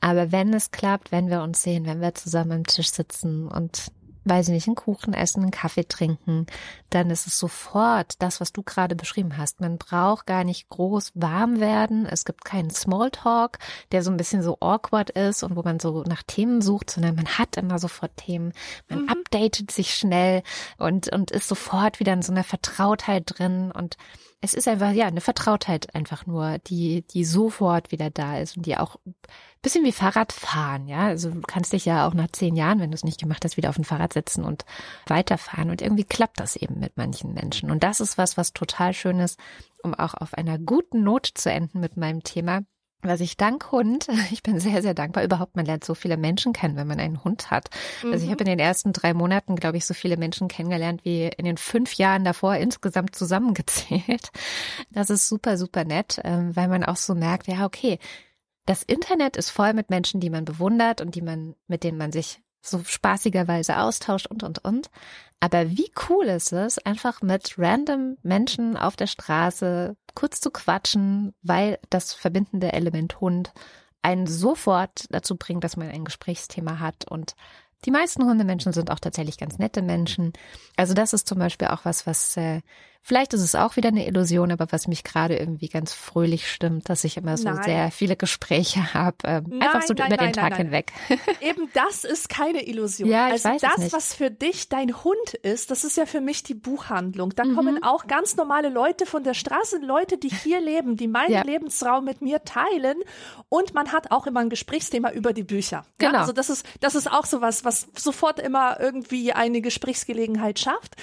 Aber wenn es klappt, wenn wir uns sehen, wenn wir zusammen am Tisch sitzen und weiß ich nicht, einen Kuchen essen, einen Kaffee trinken, dann ist es sofort das, was du gerade beschrieben hast. Man braucht gar nicht groß warm werden. Es gibt keinen Smalltalk, der so ein bisschen so awkward ist und wo man so nach Themen sucht, sondern man hat immer sofort Themen. Man mhm. Updatet sich schnell und, und ist sofort wieder in so einer Vertrautheit drin und es ist einfach, ja, eine Vertrautheit einfach nur, die, die sofort wieder da ist und die auch bisschen wie Fahrradfahren, ja. Also du kannst dich ja auch nach zehn Jahren, wenn du es nicht gemacht hast, wieder auf ein Fahrrad setzen und weiterfahren. Und irgendwie klappt das eben mit manchen Menschen. Und das ist was, was total schön ist, um auch auf einer guten Note zu enden mit meinem Thema was ich dank Hund, <laughs> ich bin sehr, sehr dankbar. Überhaupt, man lernt so viele Menschen kennen, wenn man einen Hund hat. Mhm. Also ich mhm. habe in den ersten drei Monaten, glaube ich, so viele Menschen kennengelernt wie in den fünf Jahren davor insgesamt zusammengezählt. <laughs> Das ist super, super nett, ähm, weil man auch so merkt, ja, okay, das Internet ist voll mit Menschen, die man bewundert und die man, mit denen man sich so spaßigerweise austauscht und, und, und. Aber wie cool ist es, einfach mit random Menschen auf der Straße kurz zu quatschen, weil das verbindende Element Hund einen sofort dazu bringt, dass man ein Gesprächsthema hat und die meisten Hundemenschen sind auch tatsächlich ganz nette Menschen. Also das ist zum Beispiel auch was, was äh, Vielleicht ist es auch wieder eine Illusion, aber was mich gerade irgendwie ganz fröhlich stimmt, dass ich immer so nein. sehr viele Gespräche habe, ähm, nein, einfach so nein, über den Tag hinweg. <laughs> Eben das ist keine Illusion. Ja, ich also weiß das, es nicht. was für dich dein Hund ist, das ist ja für mich die Buchhandlung. Da mhm. kommen auch ganz normale Leute von der Straße, Leute, die hier <laughs> leben, die meinen ja. Lebensraum mit mir teilen. Und man hat auch immer ein Gesprächsthema über die Bücher. Genau. Ja, also das ist, das ist auch sowas, was sofort immer irgendwie eine Gesprächsgelegenheit schafft.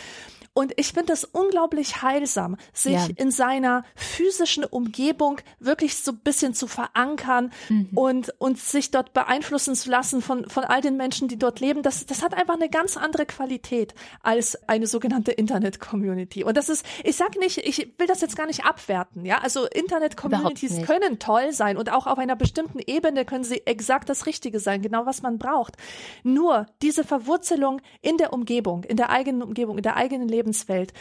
Und ich finde es unglaublich heilsam, sich ja. in seiner physischen Umgebung wirklich so ein bisschen zu verankern mhm. und, und sich dort beeinflussen zu lassen von, von all den Menschen, die dort leben. Das, das hat einfach eine ganz andere Qualität als eine sogenannte Internet-Community. Und das ist, ich sag nicht, ich will das jetzt gar nicht abwerten, ja. Also Internet-Communities können toll sein und auch auf einer bestimmten Ebene können sie exakt das Richtige sein, genau was man braucht. Nur diese Verwurzelung in der Umgebung, in der eigenen Umgebung, in der eigenen Leben Lebenswelt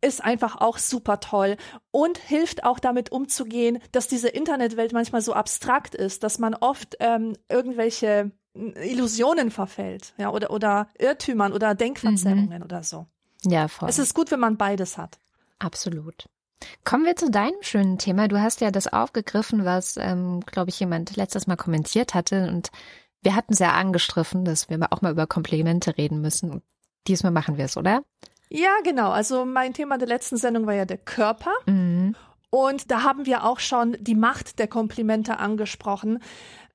ist einfach auch super toll und hilft auch damit umzugehen, dass diese Internetwelt manchmal so abstrakt ist, dass man oft ähm, irgendwelche Illusionen verfällt, ja, oder, oder Irrtümern oder Denkverzerrungen mhm. oder so. Ja, voll. Es ist gut, wenn man beides hat. Absolut. Kommen wir zu deinem schönen Thema. Du hast ja das aufgegriffen, was, ähm, glaube ich, jemand letztes Mal kommentiert hatte. Und wir hatten sehr angestriffen, dass wir auch mal über Komplimente reden müssen. Diesmal machen wir es, oder? Ja, genau. Also mein Thema der letzten Sendung war ja der Körper. Mhm. Und da haben wir auch schon die Macht der Komplimente angesprochen.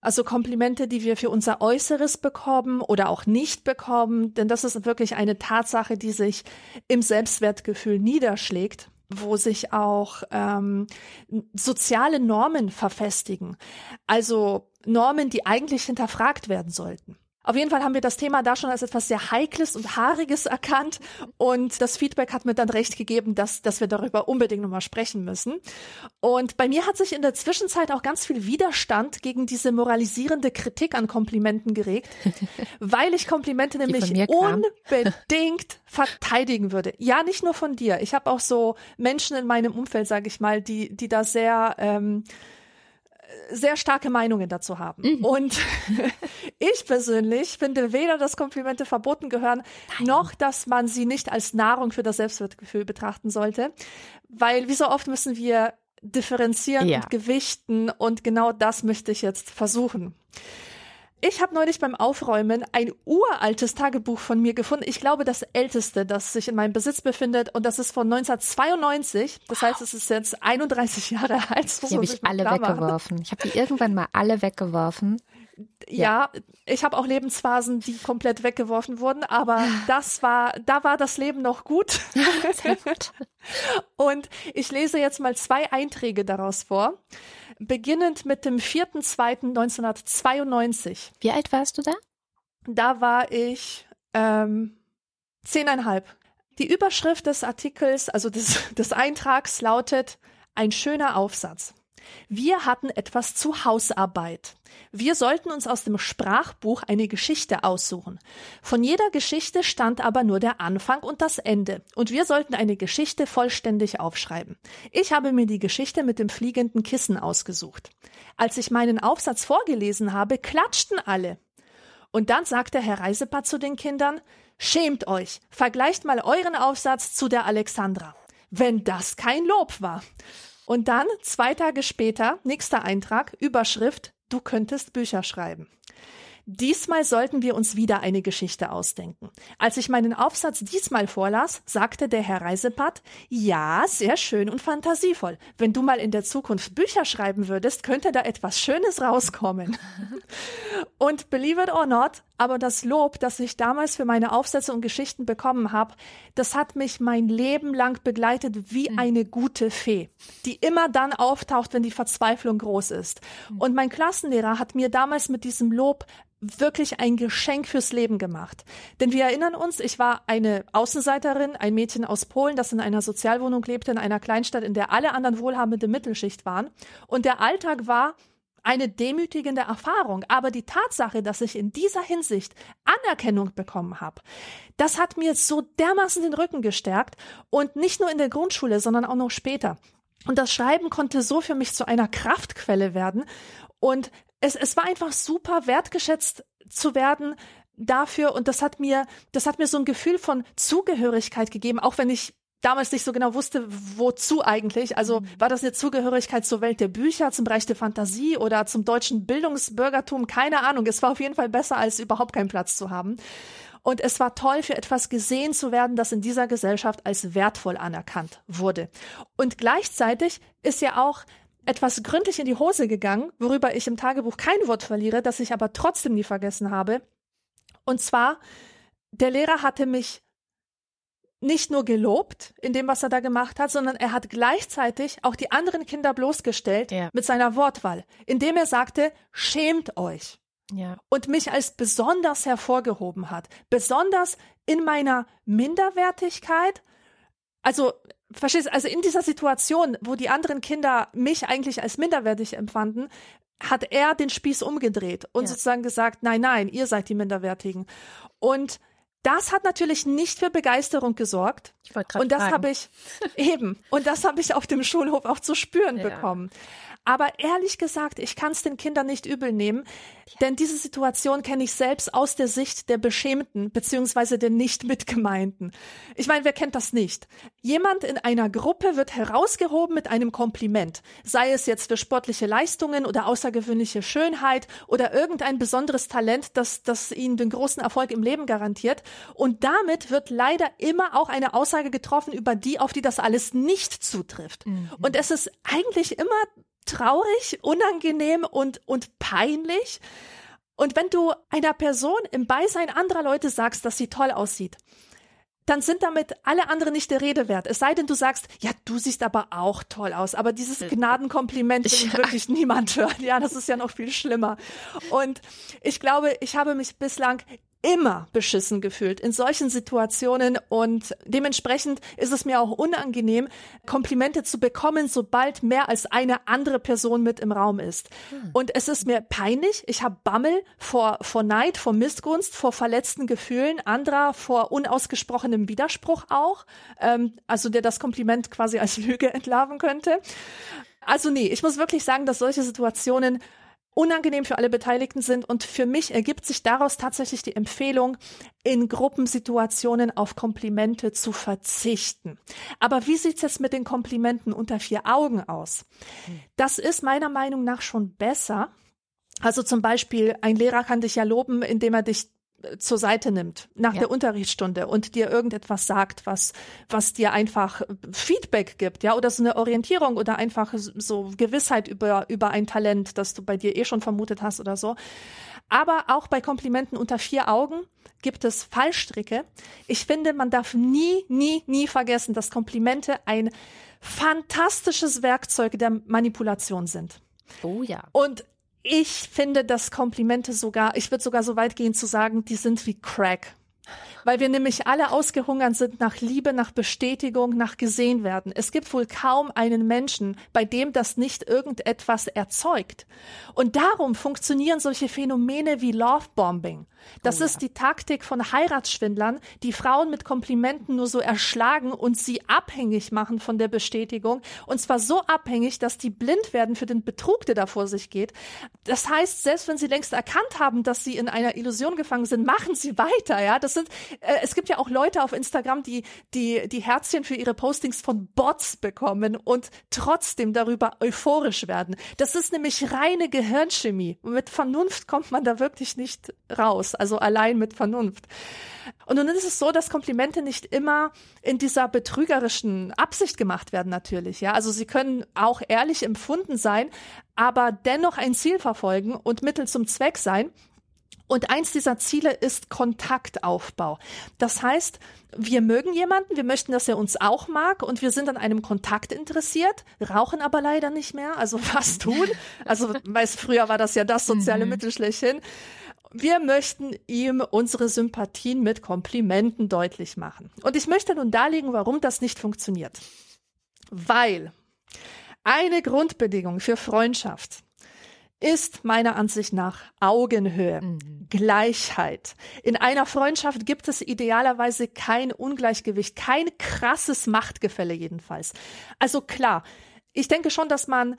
Also Komplimente, die wir für unser Äußeres bekommen oder auch nicht bekommen, denn das ist wirklich eine Tatsache, die sich im Selbstwertgefühl niederschlägt, wo sich auch ähm, soziale Normen verfestigen. Also Normen, die eigentlich hinterfragt werden sollten. Auf jeden Fall haben wir das Thema da schon als etwas sehr Heikles und Haariges erkannt und das Feedback hat mir dann recht gegeben, dass, dass wir darüber unbedingt nochmal sprechen müssen. Und bei mir hat sich in der Zwischenzeit auch ganz viel Widerstand gegen diese moralisierende Kritik an Komplimenten geregt, <laughs> weil ich Komplimente nämlich unbedingt <laughs> verteidigen würde. Ja, nicht nur von dir. Ich habe auch so Menschen in meinem Umfeld, sage ich mal, die, die da sehr ähm, sehr starke Meinungen dazu haben. Mhm. Und <laughs> ich persönlich finde weder, dass Komplimente verboten gehören, Nein. noch, dass man sie nicht als Nahrung für das Selbstwertgefühl betrachten sollte. Weil wie so oft müssen wir differenzieren ja. und gewichten und genau das möchte ich jetzt versuchen. Ich habe neulich beim Aufräumen ein uraltes Tagebuch von mir gefunden. Ich glaube, das älteste, das sich in meinem Besitz befindet. Und das ist von 1992. Das wow. heißt, es ist jetzt 31 Jahre <laughs> alt. Die habe ich alle weggeworfen. Ich habe die irgendwann mal alle weggeworfen. Ja, ja, ich habe auch Lebensphasen, die komplett weggeworfen wurden, aber das war, da war das Leben noch <laughs> gut. Und ich lese jetzt mal zwei Einträge daraus vor beginnend mit dem 4.2.1992. Wie alt warst du da? Da war ich ähm, zehneinhalb. Die Überschrift des Artikels, also des, <laughs> des Eintrags lautet Ein schöner Aufsatz. Wir hatten etwas zu Hausarbeit. Wir sollten uns aus dem Sprachbuch eine Geschichte aussuchen. Von jeder Geschichte stand aber nur der Anfang und das Ende, und wir sollten eine Geschichte vollständig aufschreiben. Ich habe mir die Geschichte mit dem fliegenden Kissen ausgesucht. Als ich meinen Aufsatz vorgelesen habe, klatschten alle. Und dann sagte Herr Reisepatt zu den Kindern, Schämt euch, vergleicht mal euren Aufsatz zu der Alexandra. Wenn das kein Lob war. Und dann, zwei Tage später, nächster Eintrag, Überschrift, du könntest Bücher schreiben. Diesmal sollten wir uns wieder eine Geschichte ausdenken. Als ich meinen Aufsatz diesmal vorlas, sagte der Herr Reisepatt, ja, sehr schön und fantasievoll. Wenn du mal in der Zukunft Bücher schreiben würdest, könnte da etwas Schönes rauskommen. <laughs> und believe it or not, aber das Lob, das ich damals für meine Aufsätze und Geschichten bekommen habe, das hat mich mein Leben lang begleitet wie mhm. eine gute Fee, die immer dann auftaucht, wenn die Verzweiflung groß ist. Mhm. Und mein Klassenlehrer hat mir damals mit diesem Lob wirklich ein Geschenk fürs Leben gemacht. Denn wir erinnern uns, ich war eine Außenseiterin, ein Mädchen aus Polen, das in einer Sozialwohnung lebte, in einer Kleinstadt, in der alle anderen wohlhabende Mittelschicht waren. Und der Alltag war eine demütigende Erfahrung. Aber die Tatsache, dass ich in dieser Hinsicht Anerkennung bekommen habe, das hat mir so dermaßen den Rücken gestärkt und nicht nur in der Grundschule, sondern auch noch später. Und das Schreiben konnte so für mich zu einer Kraftquelle werden. Und es, es war einfach super wertgeschätzt zu werden dafür. Und das hat mir, das hat mir so ein Gefühl von Zugehörigkeit gegeben, auch wenn ich damals nicht so genau wusste, wozu eigentlich. Also mhm. war das eine Zugehörigkeit zur Welt der Bücher, zum Bereich der Fantasie oder zum deutschen Bildungsbürgertum? Keine Ahnung. Es war auf jeden Fall besser, als überhaupt keinen Platz zu haben. Und es war toll, für etwas gesehen zu werden, das in dieser Gesellschaft als wertvoll anerkannt wurde. Und gleichzeitig ist ja auch etwas gründlich in die Hose gegangen, worüber ich im Tagebuch kein Wort verliere, das ich aber trotzdem nie vergessen habe. Und zwar, der Lehrer hatte mich nicht nur gelobt in dem, was er da gemacht hat, sondern er hat gleichzeitig auch die anderen Kinder bloßgestellt ja. mit seiner Wortwahl, indem er sagte, schämt euch. Ja. Und mich als besonders hervorgehoben hat. Besonders in meiner Minderwertigkeit. Also, verstehst also in dieser Situation, wo die anderen Kinder mich eigentlich als minderwertig empfanden, hat er den Spieß umgedreht und ja. sozusagen gesagt, nein, nein, ihr seid die Minderwertigen. Und das hat natürlich nicht für Begeisterung gesorgt. Ich und das habe ich <laughs> eben und das habe ich auf dem Schulhof auch zu spüren ja. bekommen. Aber ehrlich gesagt, ich kann es den Kindern nicht übel nehmen, denn diese Situation kenne ich selbst aus der Sicht der Beschämten beziehungsweise der nicht mitgemeinten. Ich meine, wer kennt das nicht? Jemand in einer Gruppe wird herausgehoben mit einem Kompliment, sei es jetzt für sportliche Leistungen oder außergewöhnliche Schönheit oder irgendein besonderes Talent, das, das ihnen den großen Erfolg im Leben garantiert. Und damit wird leider immer auch eine Aussage getroffen über die, auf die das alles nicht zutrifft. Mhm. Und es ist eigentlich immer traurig, unangenehm und, und peinlich. Und wenn du einer Person im Beisein anderer Leute sagst, dass sie toll aussieht, dann sind damit alle anderen nicht der Rede wert. Es sei denn, du sagst, ja, du siehst aber auch toll aus. Aber dieses Gnadenkompliment will ja. wirklich niemand hören. Ja, das ist ja noch viel schlimmer. Und ich glaube, ich habe mich bislang immer beschissen gefühlt in solchen Situationen und dementsprechend ist es mir auch unangenehm, Komplimente zu bekommen, sobald mehr als eine andere Person mit im Raum ist. Hm. Und es ist mir peinlich, ich habe Bammel vor, vor Neid, vor Missgunst, vor verletzten Gefühlen anderer, vor unausgesprochenem Widerspruch auch, ähm, also der das Kompliment quasi als <laughs> Lüge entlarven könnte. Also nee, ich muss wirklich sagen, dass solche Situationen unangenehm für alle Beteiligten sind. Und für mich ergibt sich daraus tatsächlich die Empfehlung, in Gruppensituationen auf Komplimente zu verzichten. Aber wie sieht's jetzt mit den Komplimenten unter vier Augen aus? Das ist meiner Meinung nach schon besser. Also zum Beispiel, ein Lehrer kann dich ja loben, indem er dich zur Seite nimmt nach ja. der Unterrichtsstunde und dir irgendetwas sagt, was was dir einfach Feedback gibt, ja, oder so eine Orientierung oder einfach so Gewissheit über über ein Talent, das du bei dir eh schon vermutet hast oder so. Aber auch bei Komplimenten unter vier Augen gibt es Fallstricke. Ich finde, man darf nie, nie, nie vergessen, dass Komplimente ein fantastisches Werkzeug der Manipulation sind. Oh ja. Und ich finde, dass Komplimente sogar, ich würde sogar so weit gehen zu sagen, die sind wie Crack weil wir nämlich alle ausgehungert sind nach Liebe, nach Bestätigung, nach gesehen werden. Es gibt wohl kaum einen Menschen, bei dem das nicht irgendetwas erzeugt. Und darum funktionieren solche Phänomene wie Lovebombing. Das oh, ist die Taktik von Heiratsschwindlern, die Frauen mit Komplimenten nur so erschlagen und sie abhängig machen von der Bestätigung. Und zwar so abhängig, dass die blind werden für den Betrug, der da vor sich geht. Das heißt, selbst wenn sie längst erkannt haben, dass sie in einer Illusion gefangen sind, machen sie weiter, ja. Das sind, äh, es gibt ja auch Leute auf Instagram, die, die, die Herzchen für ihre Postings von Bots bekommen und trotzdem darüber euphorisch werden. Das ist nämlich reine Gehirnchemie. Mit Vernunft kommt man da wirklich nicht raus. Also allein mit Vernunft. Und nun ist es so, dass Komplimente nicht immer in dieser betrügerischen Absicht gemacht werden, natürlich. Ja, also sie können auch ehrlich empfunden sein, aber dennoch ein Ziel verfolgen und Mittel zum Zweck sein. Und eins dieser Ziele ist Kontaktaufbau. Das heißt, wir mögen jemanden, wir möchten, dass er uns auch mag und wir sind an einem Kontakt interessiert, rauchen aber leider nicht mehr, also <laughs> was tun? Also, weiß, früher war das ja das soziale mhm. Mittel schlechthin. Wir möchten ihm unsere Sympathien mit Komplimenten deutlich machen. Und ich möchte nun darlegen, warum das nicht funktioniert. Weil eine Grundbedingung für Freundschaft ist meiner Ansicht nach Augenhöhe, mhm. Gleichheit. In einer Freundschaft gibt es idealerweise kein Ungleichgewicht, kein krasses Machtgefälle jedenfalls. Also klar, ich denke schon, dass man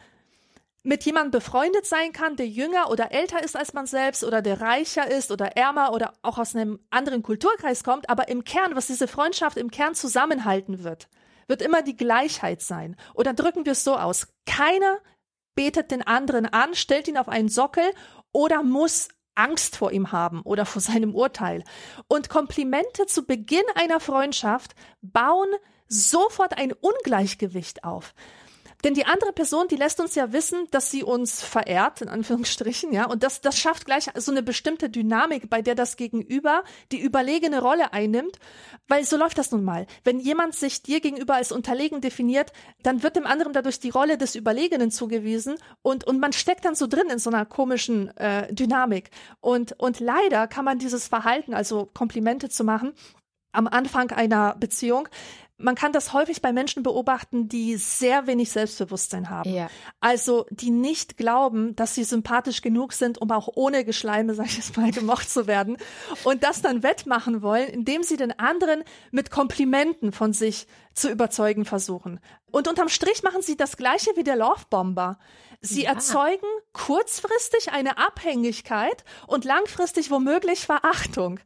mit jemandem befreundet sein kann, der jünger oder älter ist als man selbst oder der reicher ist oder ärmer oder auch aus einem anderen Kulturkreis kommt, aber im Kern, was diese Freundschaft im Kern zusammenhalten wird, wird immer die Gleichheit sein. Oder drücken wir es so aus, keiner betet den anderen an, stellt ihn auf einen Sockel oder muss Angst vor ihm haben oder vor seinem Urteil. Und Komplimente zu Beginn einer Freundschaft bauen sofort ein Ungleichgewicht auf. Denn die andere Person, die lässt uns ja wissen, dass sie uns verehrt, in Anführungsstrichen, ja. Und das, das schafft gleich so eine bestimmte Dynamik, bei der das Gegenüber die überlegene Rolle einnimmt. Weil so läuft das nun mal. Wenn jemand sich dir gegenüber als unterlegen definiert, dann wird dem anderen dadurch die Rolle des Überlegenen zugewiesen und, und man steckt dann so drin in so einer komischen äh, Dynamik. Und, und leider kann man dieses Verhalten, also Komplimente zu machen, am Anfang einer Beziehung man kann das häufig bei Menschen beobachten, die sehr wenig Selbstbewusstsein haben. Ja. Also die nicht glauben, dass sie sympathisch genug sind, um auch ohne Geschleime, <laughs> sag ich jetzt mal, gemocht zu werden. Und das dann wettmachen wollen, indem sie den anderen mit Komplimenten von sich zu überzeugen versuchen. Und unterm Strich machen sie das gleiche wie der Lovebomber. Sie ja. erzeugen kurzfristig eine Abhängigkeit und langfristig womöglich Verachtung.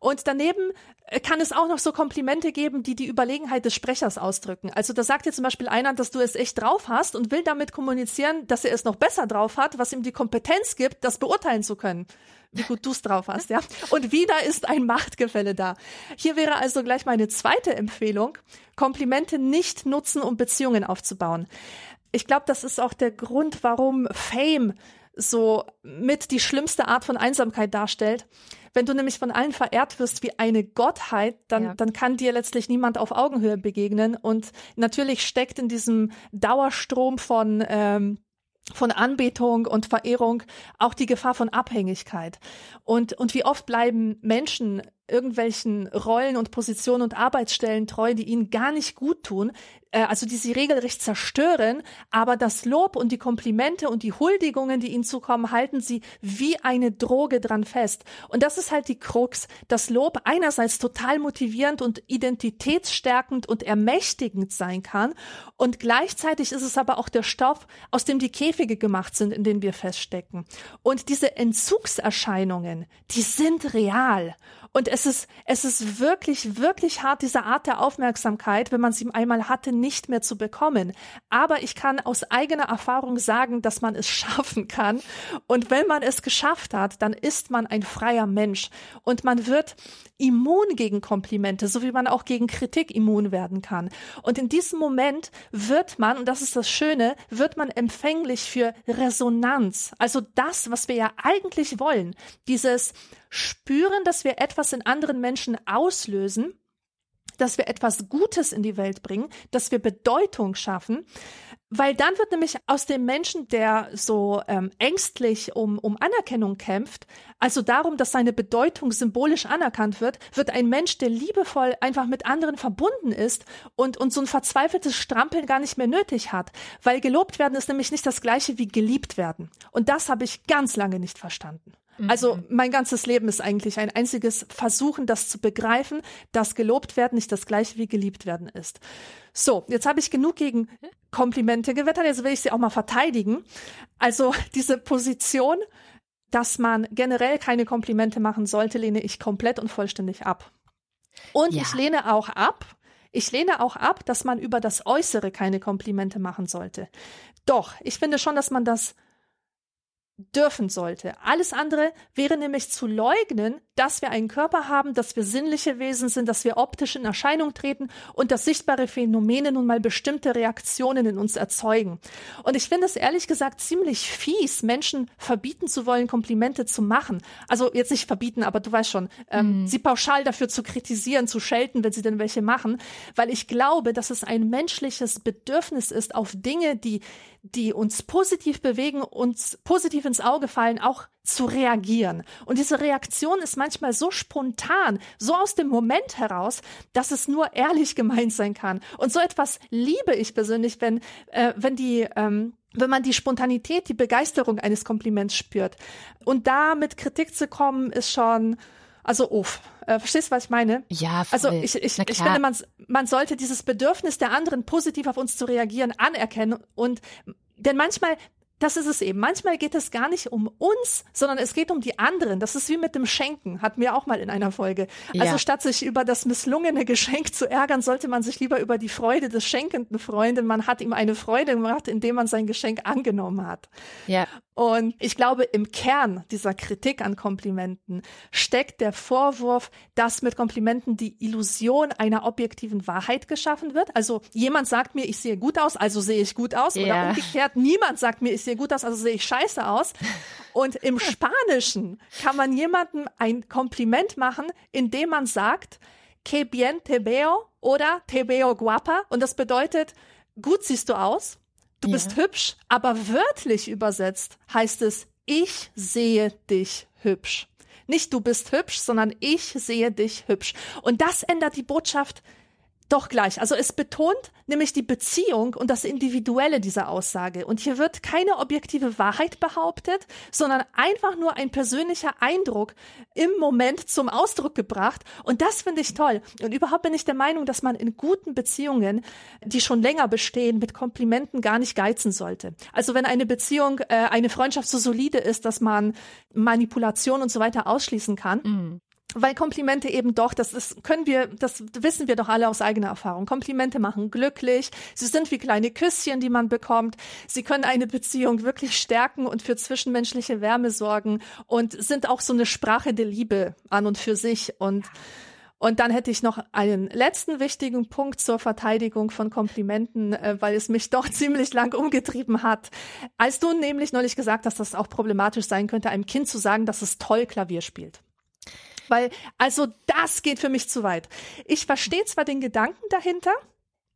Und daneben kann es auch noch so Komplimente geben, die die Überlegenheit des Sprechers ausdrücken. Also da sagt dir zum Beispiel einer, dass du es echt drauf hast und will damit kommunizieren, dass er es noch besser drauf hat, was ihm die Kompetenz gibt, das beurteilen zu können wie gut du es drauf hast, ja. Und wieder ist ein Machtgefälle da. Hier wäre also gleich meine zweite Empfehlung, Komplimente nicht nutzen, um Beziehungen aufzubauen ich glaube, das ist auch der Grund, warum Fame so mit die schlimmste Art von Einsamkeit darstellt. Wenn du nämlich von allen verehrt wirst wie eine Gottheit, dann, ja. dann kann dir letztlich niemand auf Augenhöhe begegnen. Und natürlich steckt in diesem Dauerstrom von ähm, von Anbetung und Verehrung auch die Gefahr von Abhängigkeit. Und, und wie oft bleiben Menschen irgendwelchen Rollen und Positionen und Arbeitsstellen treu, die ihnen gar nicht gut tun, äh, also die sie regelrecht zerstören, aber das Lob und die Komplimente und die Huldigungen, die ihnen zukommen, halten sie wie eine Droge dran fest. Und das ist halt die Krux. Das Lob einerseits total motivierend und identitätsstärkend und ermächtigend sein kann und gleichzeitig ist es aber auch der Stoff, aus dem die Käfige gemacht sind, in denen wir feststecken. Und diese Entzugserscheinungen, die sind real. Und es ist, es ist wirklich, wirklich hart, diese Art der Aufmerksamkeit, wenn man sie einmal hatte, nicht mehr zu bekommen. Aber ich kann aus eigener Erfahrung sagen, dass man es <laughs> schaffen kann. Und wenn man es geschafft hat, dann ist man ein freier Mensch. Und man wird immun gegen Komplimente, so wie man auch gegen Kritik immun werden kann. Und in diesem Moment wird man, und das ist das Schöne, wird man empfänglich für Resonanz. Also das, was wir ja eigentlich wollen. Dieses spüren, dass wir etwas in anderen Menschen auslösen, dass wir etwas Gutes in die Welt bringen, dass wir Bedeutung schaffen, weil dann wird nämlich aus dem Menschen, der so ähm, ängstlich um, um Anerkennung kämpft, also darum, dass seine Bedeutung symbolisch anerkannt wird, wird ein Mensch, der liebevoll einfach mit anderen verbunden ist und, und so ein verzweifeltes Strampeln gar nicht mehr nötig hat. Weil gelobt werden ist nämlich nicht das gleiche wie geliebt werden. Und das habe ich ganz lange nicht verstanden. Also mhm. mein ganzes Leben ist eigentlich ein einziges Versuchen, das zu begreifen, dass gelobt werden nicht das gleiche wie geliebt werden ist. So, jetzt habe ich genug gegen Komplimente gewettert, jetzt will ich sie auch mal verteidigen. Also <laughs> diese Position, dass man generell keine Komplimente machen sollte, lehne ich komplett und vollständig ab. Und ja. ich lehne auch ab, ich lehne auch ab, dass man über das Äußere keine Komplimente machen sollte. Doch, ich finde schon, dass man das dürfen sollte. Alles andere wäre nämlich zu leugnen, dass wir einen Körper haben, dass wir sinnliche Wesen sind, dass wir optisch in Erscheinung treten und dass sichtbare Phänomene nun mal bestimmte Reaktionen in uns erzeugen. Und ich finde es ehrlich gesagt ziemlich fies, Menschen verbieten zu wollen, Komplimente zu machen. Also jetzt nicht verbieten, aber du weißt schon, ähm, mhm. sie pauschal dafür zu kritisieren, zu schelten, wenn sie denn welche machen, weil ich glaube, dass es ein menschliches Bedürfnis ist, auf Dinge, die die uns positiv bewegen, uns positiv ins Auge fallen, auch zu reagieren. Und diese Reaktion ist manchmal so spontan, so aus dem Moment heraus, dass es nur ehrlich <laughs> gemeint sein kann. Und so etwas liebe ich persönlich, wenn, äh, wenn die, ähm, wenn man die Spontanität, die Begeisterung eines Kompliments spürt. Und da mit Kritik zu kommen, ist schon, also uff. Äh, verstehst du, was ich meine? Ja, voll. Also ich, ich, ich finde, man, man sollte dieses Bedürfnis der anderen, positiv auf uns zu reagieren, anerkennen und denn manchmal das ist es eben. Manchmal geht es gar nicht um uns, sondern es geht um die anderen. Das ist wie mit dem Schenken, hatten wir auch mal in einer Folge. Also ja. statt sich über das misslungene Geschenk zu ärgern, sollte man sich lieber über die Freude des Schenkenden freuen, denn man hat ihm eine Freude gemacht, indem man sein Geschenk angenommen hat. Ja. Und ich glaube, im Kern dieser Kritik an Komplimenten steckt der Vorwurf, dass mit Komplimenten die Illusion einer objektiven Wahrheit geschaffen wird. Also jemand sagt mir, ich sehe gut aus, also sehe ich gut aus. Ja. Oder umgekehrt, niemand sagt mir, ich sehe gut aus, also sehe ich scheiße aus. Und im <laughs> Spanischen kann man jemandem ein Kompliment machen, indem man sagt, que bien te veo oder te veo guapa. Und das bedeutet, gut siehst du aus Du ja. bist hübsch, aber wörtlich übersetzt heißt es, ich sehe dich hübsch. Nicht du bist hübsch, sondern ich sehe dich hübsch. Und das ändert die Botschaft doch gleich. Also es betont nämlich die Beziehung und das Individuelle dieser Aussage. Und hier wird keine objektive Wahrheit behauptet, sondern einfach nur ein persönlicher Eindruck im Moment zum Ausdruck gebracht. Und das finde ich toll. Und überhaupt bin ich der Meinung, dass man in guten Beziehungen, die schon länger bestehen, mit Komplimenten gar nicht geizen sollte. Also wenn eine Beziehung, äh, eine Freundschaft so solide ist, dass man Manipulation und so weiter ausschließen kann, mhm weil Komplimente eben doch, das ist, können wir, das wissen wir doch alle aus eigener Erfahrung. Komplimente machen glücklich. Sie sind wie kleine Küsschen, die man bekommt. Sie können eine Beziehung wirklich stärken und für zwischenmenschliche Wärme sorgen und sind auch so eine Sprache der Liebe an und für sich und und dann hätte ich noch einen letzten wichtigen Punkt zur Verteidigung von Komplimenten, äh, weil es mich doch <laughs> ziemlich lang umgetrieben hat. Als du nämlich neulich gesagt hast, dass es auch problematisch sein könnte, einem Kind zu sagen, dass es toll Klavier spielt weil also das geht für mich zu weit. Ich verstehe zwar den Gedanken dahinter,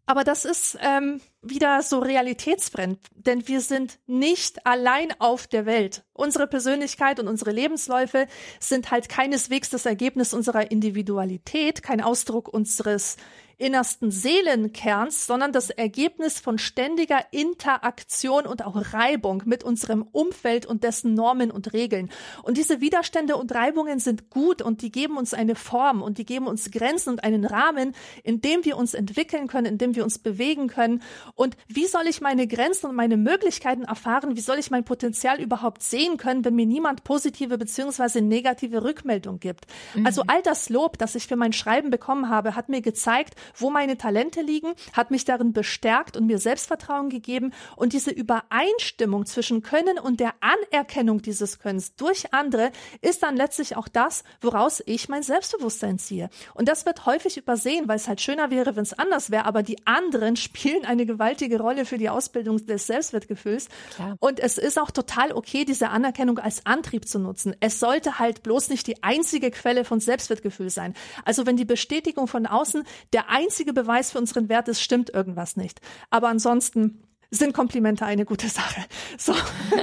aber das ist ähm, wieder so realitätsfremd, denn wir sind nicht allein auf der Welt. Unsere Persönlichkeit und unsere Lebensläufe sind halt keineswegs das Ergebnis unserer Individualität, kein Ausdruck unseres innersten Seelenkerns, sondern das Ergebnis von ständiger Interaktion und auch Reibung mit unserem Umfeld und dessen Normen und Regeln. Und diese Widerstände und Reibungen sind gut und die geben uns eine Form und die geben uns Grenzen und einen Rahmen, in dem wir uns entwickeln können, in dem wir uns bewegen können. Und wie soll ich meine Grenzen und meine Möglichkeiten erfahren? Wie soll ich mein Potenzial überhaupt sehen können, wenn mir niemand positive beziehungsweise negative Rückmeldung gibt? Mhm. Also all das Lob, das ich für mein Schreiben bekommen habe, hat mir gezeigt, wo meine Talente liegen, hat mich darin bestärkt und mir Selbstvertrauen gegeben. Und diese Übereinstimmung zwischen Können und der Anerkennung dieses Könnens durch andere ist dann letztlich auch das, woraus ich mein Selbstbewusstsein ziehe. Und das wird häufig übersehen, weil es halt schöner wäre, wenn es anders wäre. Aber die anderen <laughs> spielen eine gewaltige Rolle für die Ausbildung des Selbstwertgefühls. Klar. Und es ist auch total okay, diese Anerkennung als Antrieb zu nutzen. Es sollte halt bloß nicht die einzige Quelle von Selbstwertgefühl sein. Also wenn die Bestätigung von außen der einzige Beweis für unseren Wert ist, stimmt irgendwas nicht. Aber ansonsten sind Komplimente eine gute Sache. So,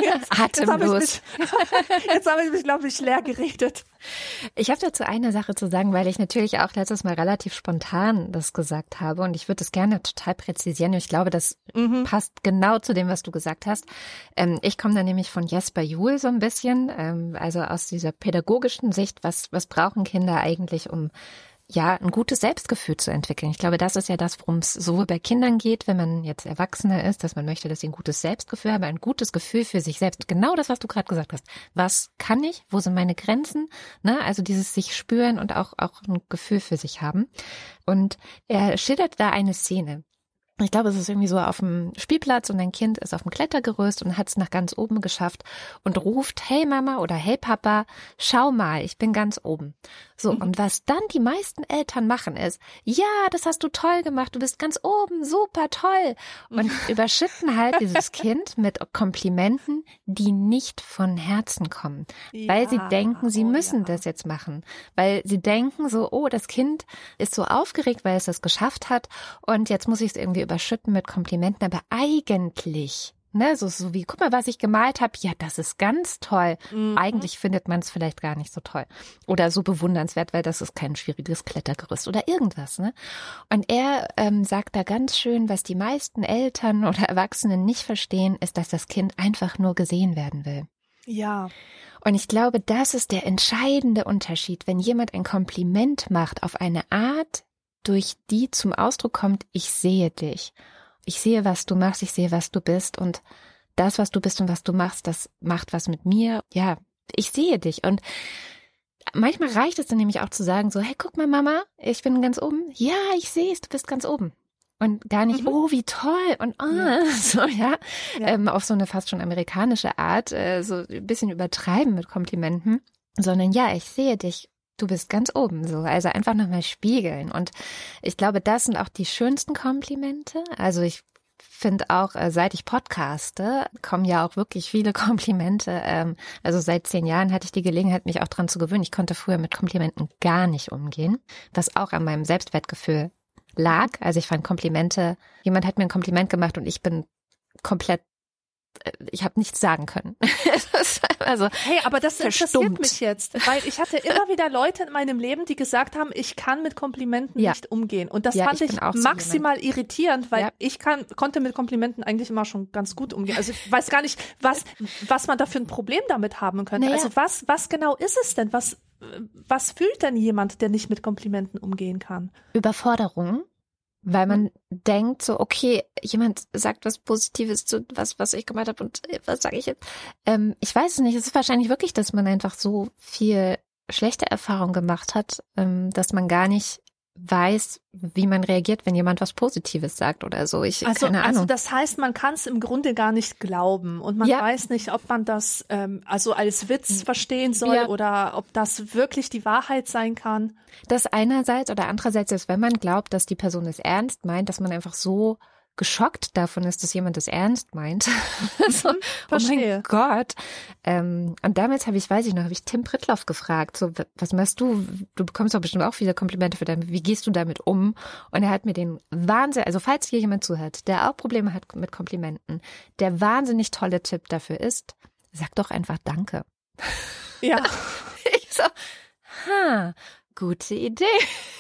jetzt, Atemlos. <laughs> Jetzt habe ich mich, glaube ich, leer geredet. Ich habe dazu eine Sache zu sagen, weil ich natürlich auch letztes Mal relativ spontan das gesagt habe und ich würde das gerne total präzisieren. Ich glaube, das mhm. passt genau zu dem, was du gesagt hast. Ähm, ich komme da nämlich von Jesper Juhl so ein bisschen, ähm, also aus dieser pädagogischen Sicht, was, was brauchen Kinder eigentlich, um ja, ein gutes Selbstgefühl zu entwickeln. Ich glaube, das ist ja das, worum es sowohl bei Kindern geht, wenn man jetzt Erwachsener ist, dass man möchte, dass sie ein gutes Selbstgefühl haben, ein gutes Gefühl für sich selbst. Genau das, was du gerade gesagt hast. Was kann ich? Wo sind meine Grenzen? Ne? Also dieses sich spüren und auch, auch ein Gefühl für sich haben. Und er schildert da eine Szene. Ich glaube, es ist irgendwie so auf dem Spielplatz und ein Kind ist auf dem Klettergerüst und hat es nach ganz oben geschafft und ruft, hey Mama oder hey Papa, schau mal, ich bin ganz oben. So, mhm. und was dann die meisten Eltern machen ist, ja, das hast du toll gemacht, du bist ganz oben, super toll. Und <laughs> überschütten halt dieses Kind mit Komplimenten, die nicht von Herzen kommen. Ja. Weil sie denken, sie oh, müssen ja. das jetzt machen. Weil sie denken so, oh, das Kind ist so aufgeregt, weil es das geschafft hat und jetzt muss ich es irgendwie überschütten mit Komplimenten, aber eigentlich Ne, so, so wie, guck mal, was ich gemalt habe. Ja, das ist ganz toll. Mhm. Eigentlich findet man es vielleicht gar nicht so toll. Oder so bewundernswert, weil das ist kein schwieriges Klettergerüst oder irgendwas. Ne? Und er ähm, sagt da ganz schön, was die meisten Eltern <laughs> oder Erwachsenen nicht verstehen, ist, dass das Kind einfach nur gesehen werden will. Ja. Und ich glaube, das ist der entscheidende Unterschied, wenn jemand ein Kompliment macht auf eine Art, durch die zum Ausdruck kommt, ich sehe dich. Ich sehe, was du machst, ich sehe, was du bist und das, was du bist und was du machst, das macht was mit mir. Ja, ich sehe dich und manchmal reicht es dann nämlich auch zu sagen so, hey, guck mal, Mama, ich bin ganz oben. Ja, ich sehe es, du bist ganz oben. Und gar nicht, mhm. oh, wie toll und oh, ja. <laughs> so, ja, ja. Ähm, auf so eine fast schon amerikanische Art, äh, so ein bisschen übertreiben mit Komplimenten, sondern ja, ich sehe dich du bist ganz oben so. Also einfach nochmal spiegeln. Und ich glaube, das sind auch die schönsten Komplimente. Also ich finde auch, äh, seit ich podcaste, kommen ja auch wirklich viele <laughs> Komplimente. Ähm, also seit zehn Jahren hatte ich die Gelegenheit, mich auch dran zu gewöhnen. Ich konnte früher mit Komplimenten gar nicht umgehen, was auch an meinem Selbstwertgefühl lag. Also ich fand Komplimente, jemand hat mir ein Kompliment gemacht und ich bin komplett ich habe nichts sagen können. <laughs> also hey, aber das verstummt. interessiert mich jetzt, weil ich hatte immer wieder Leute in meinem Leben, die gesagt haben, ich kann mit Komplimenten ja. nicht umgehen. Und das ja, fand ich, ich maximal so irritierend, weil ja. ich kann, konnte mit Komplimenten eigentlich immer schon ganz gut umgehen. Also ich weiß gar nicht, was, was man da für ein Problem damit haben könnte. Naja. Also was, was genau ist es denn? Was, was fühlt denn jemand, der nicht mit Komplimenten umgehen kann? Überforderung weil man mhm. denkt so, okay, jemand sagt was Positives zu was, was ich gemacht habe und äh, was sage ich jetzt? Ähm, ich weiß es nicht. Es ist wahrscheinlich wirklich, dass man einfach so viel schlechte Erfahrung gemacht hat, ähm, dass man gar nicht weiß, wie man reagiert, wenn jemand was Positives sagt oder so. Ich also, keine Ahnung. Also das heißt, man kann es im Grunde gar nicht glauben und man ja. weiß nicht, ob man das ähm, also als Witz verstehen soll ja. oder ob das wirklich die Wahrheit sein kann. Das einerseits oder andererseits ist, wenn man glaubt, dass die Person es ernst meint, dass man einfach so geschockt davon ist, dass jemand das ernst meint. <laughs> so, oh mein Gott. Ähm, und damals habe ich, weiß ich noch, habe ich Tim Prittloff gefragt, so, was machst du? Du bekommst doch bestimmt auch viele Komplimente für dein, wie gehst du damit um? Und er hat mir den Wahnsinn, also falls hier jemand zuhört, der auch Probleme hat mit Komplimenten, der wahnsinnig tolle Tipp dafür ist, sag doch einfach Danke. Ja. <laughs> ich so, ha, gute Idee.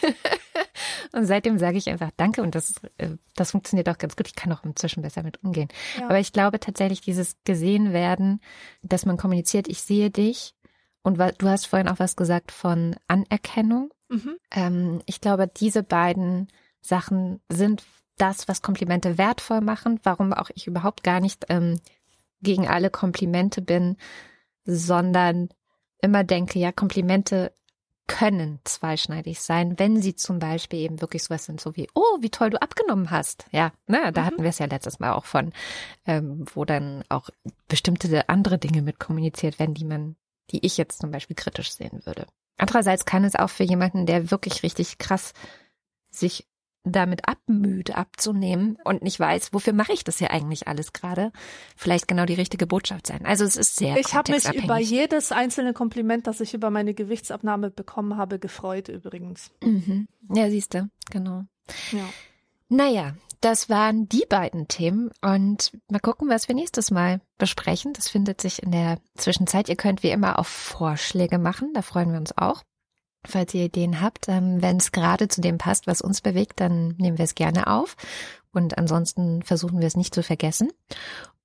<laughs> und seitdem sage ich einfach Danke und das, äh, das funktioniert auch ganz gut. Ich kann auch inzwischen besser mit umgehen. Ja. Aber ich glaube tatsächlich dieses gesehen werden, dass man kommuniziert, ich sehe dich. Und du hast vorhin auch was gesagt von Anerkennung. Mhm. Ähm, ich glaube, diese beiden Sachen sind das, was Komplimente wertvoll machen, warum auch ich überhaupt gar nicht ähm, gegen alle Komplimente bin, sondern immer denke, ja, Komplimente können zweischneidig sein, wenn sie zum Beispiel eben wirklich sowas sind, so wie, oh, wie toll du abgenommen hast. Ja, ne, da mhm. hatten wir es ja letztes Mal auch von, ähm, wo dann auch bestimmte andere Dinge mit kommuniziert werden, die man, die ich jetzt zum Beispiel kritisch sehen würde. Andererseits kann es auch für jemanden, der wirklich richtig krass sich damit abmüde abzunehmen und nicht weiß, wofür mache ich das hier eigentlich alles gerade, vielleicht genau die richtige Botschaft sein. Also es ist sehr Ich habe mich über jedes einzelne Kompliment, das ich über meine Gewichtsabnahme bekommen habe, gefreut übrigens. Mhm. Ja, siehst du, genau. Ja. Naja, das waren die beiden Themen und mal gucken, was wir nächstes Mal besprechen. Das findet sich in der Zwischenzeit. Ihr könnt wie immer auch Vorschläge machen, da freuen wir uns auch. Falls ihr Ideen habt, ähm, wenn es gerade zu dem passt, was uns bewegt, dann nehmen wir es gerne auf. Und ansonsten versuchen wir es nicht zu vergessen.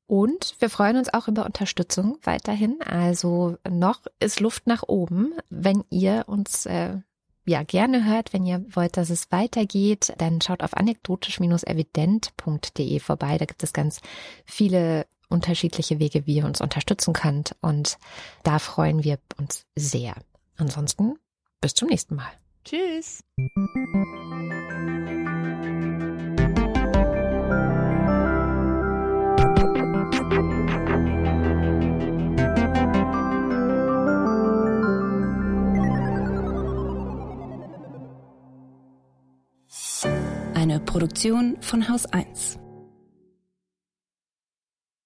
Und wir freuen uns auch über Unterstützung weiterhin. Also noch ist Luft nach oben. Wenn ihr uns äh, ja gerne hört, wenn ihr wollt, dass es weitergeht, dann schaut auf anekdotisch-evident.de vorbei. Da gibt es ganz viele unterschiedliche Wege, wie ihr uns unterstützen könnt. Und da freuen wir uns sehr. Ansonsten bis zum nächsten Mal. Tschüss. Eine Produktion von Haus 1.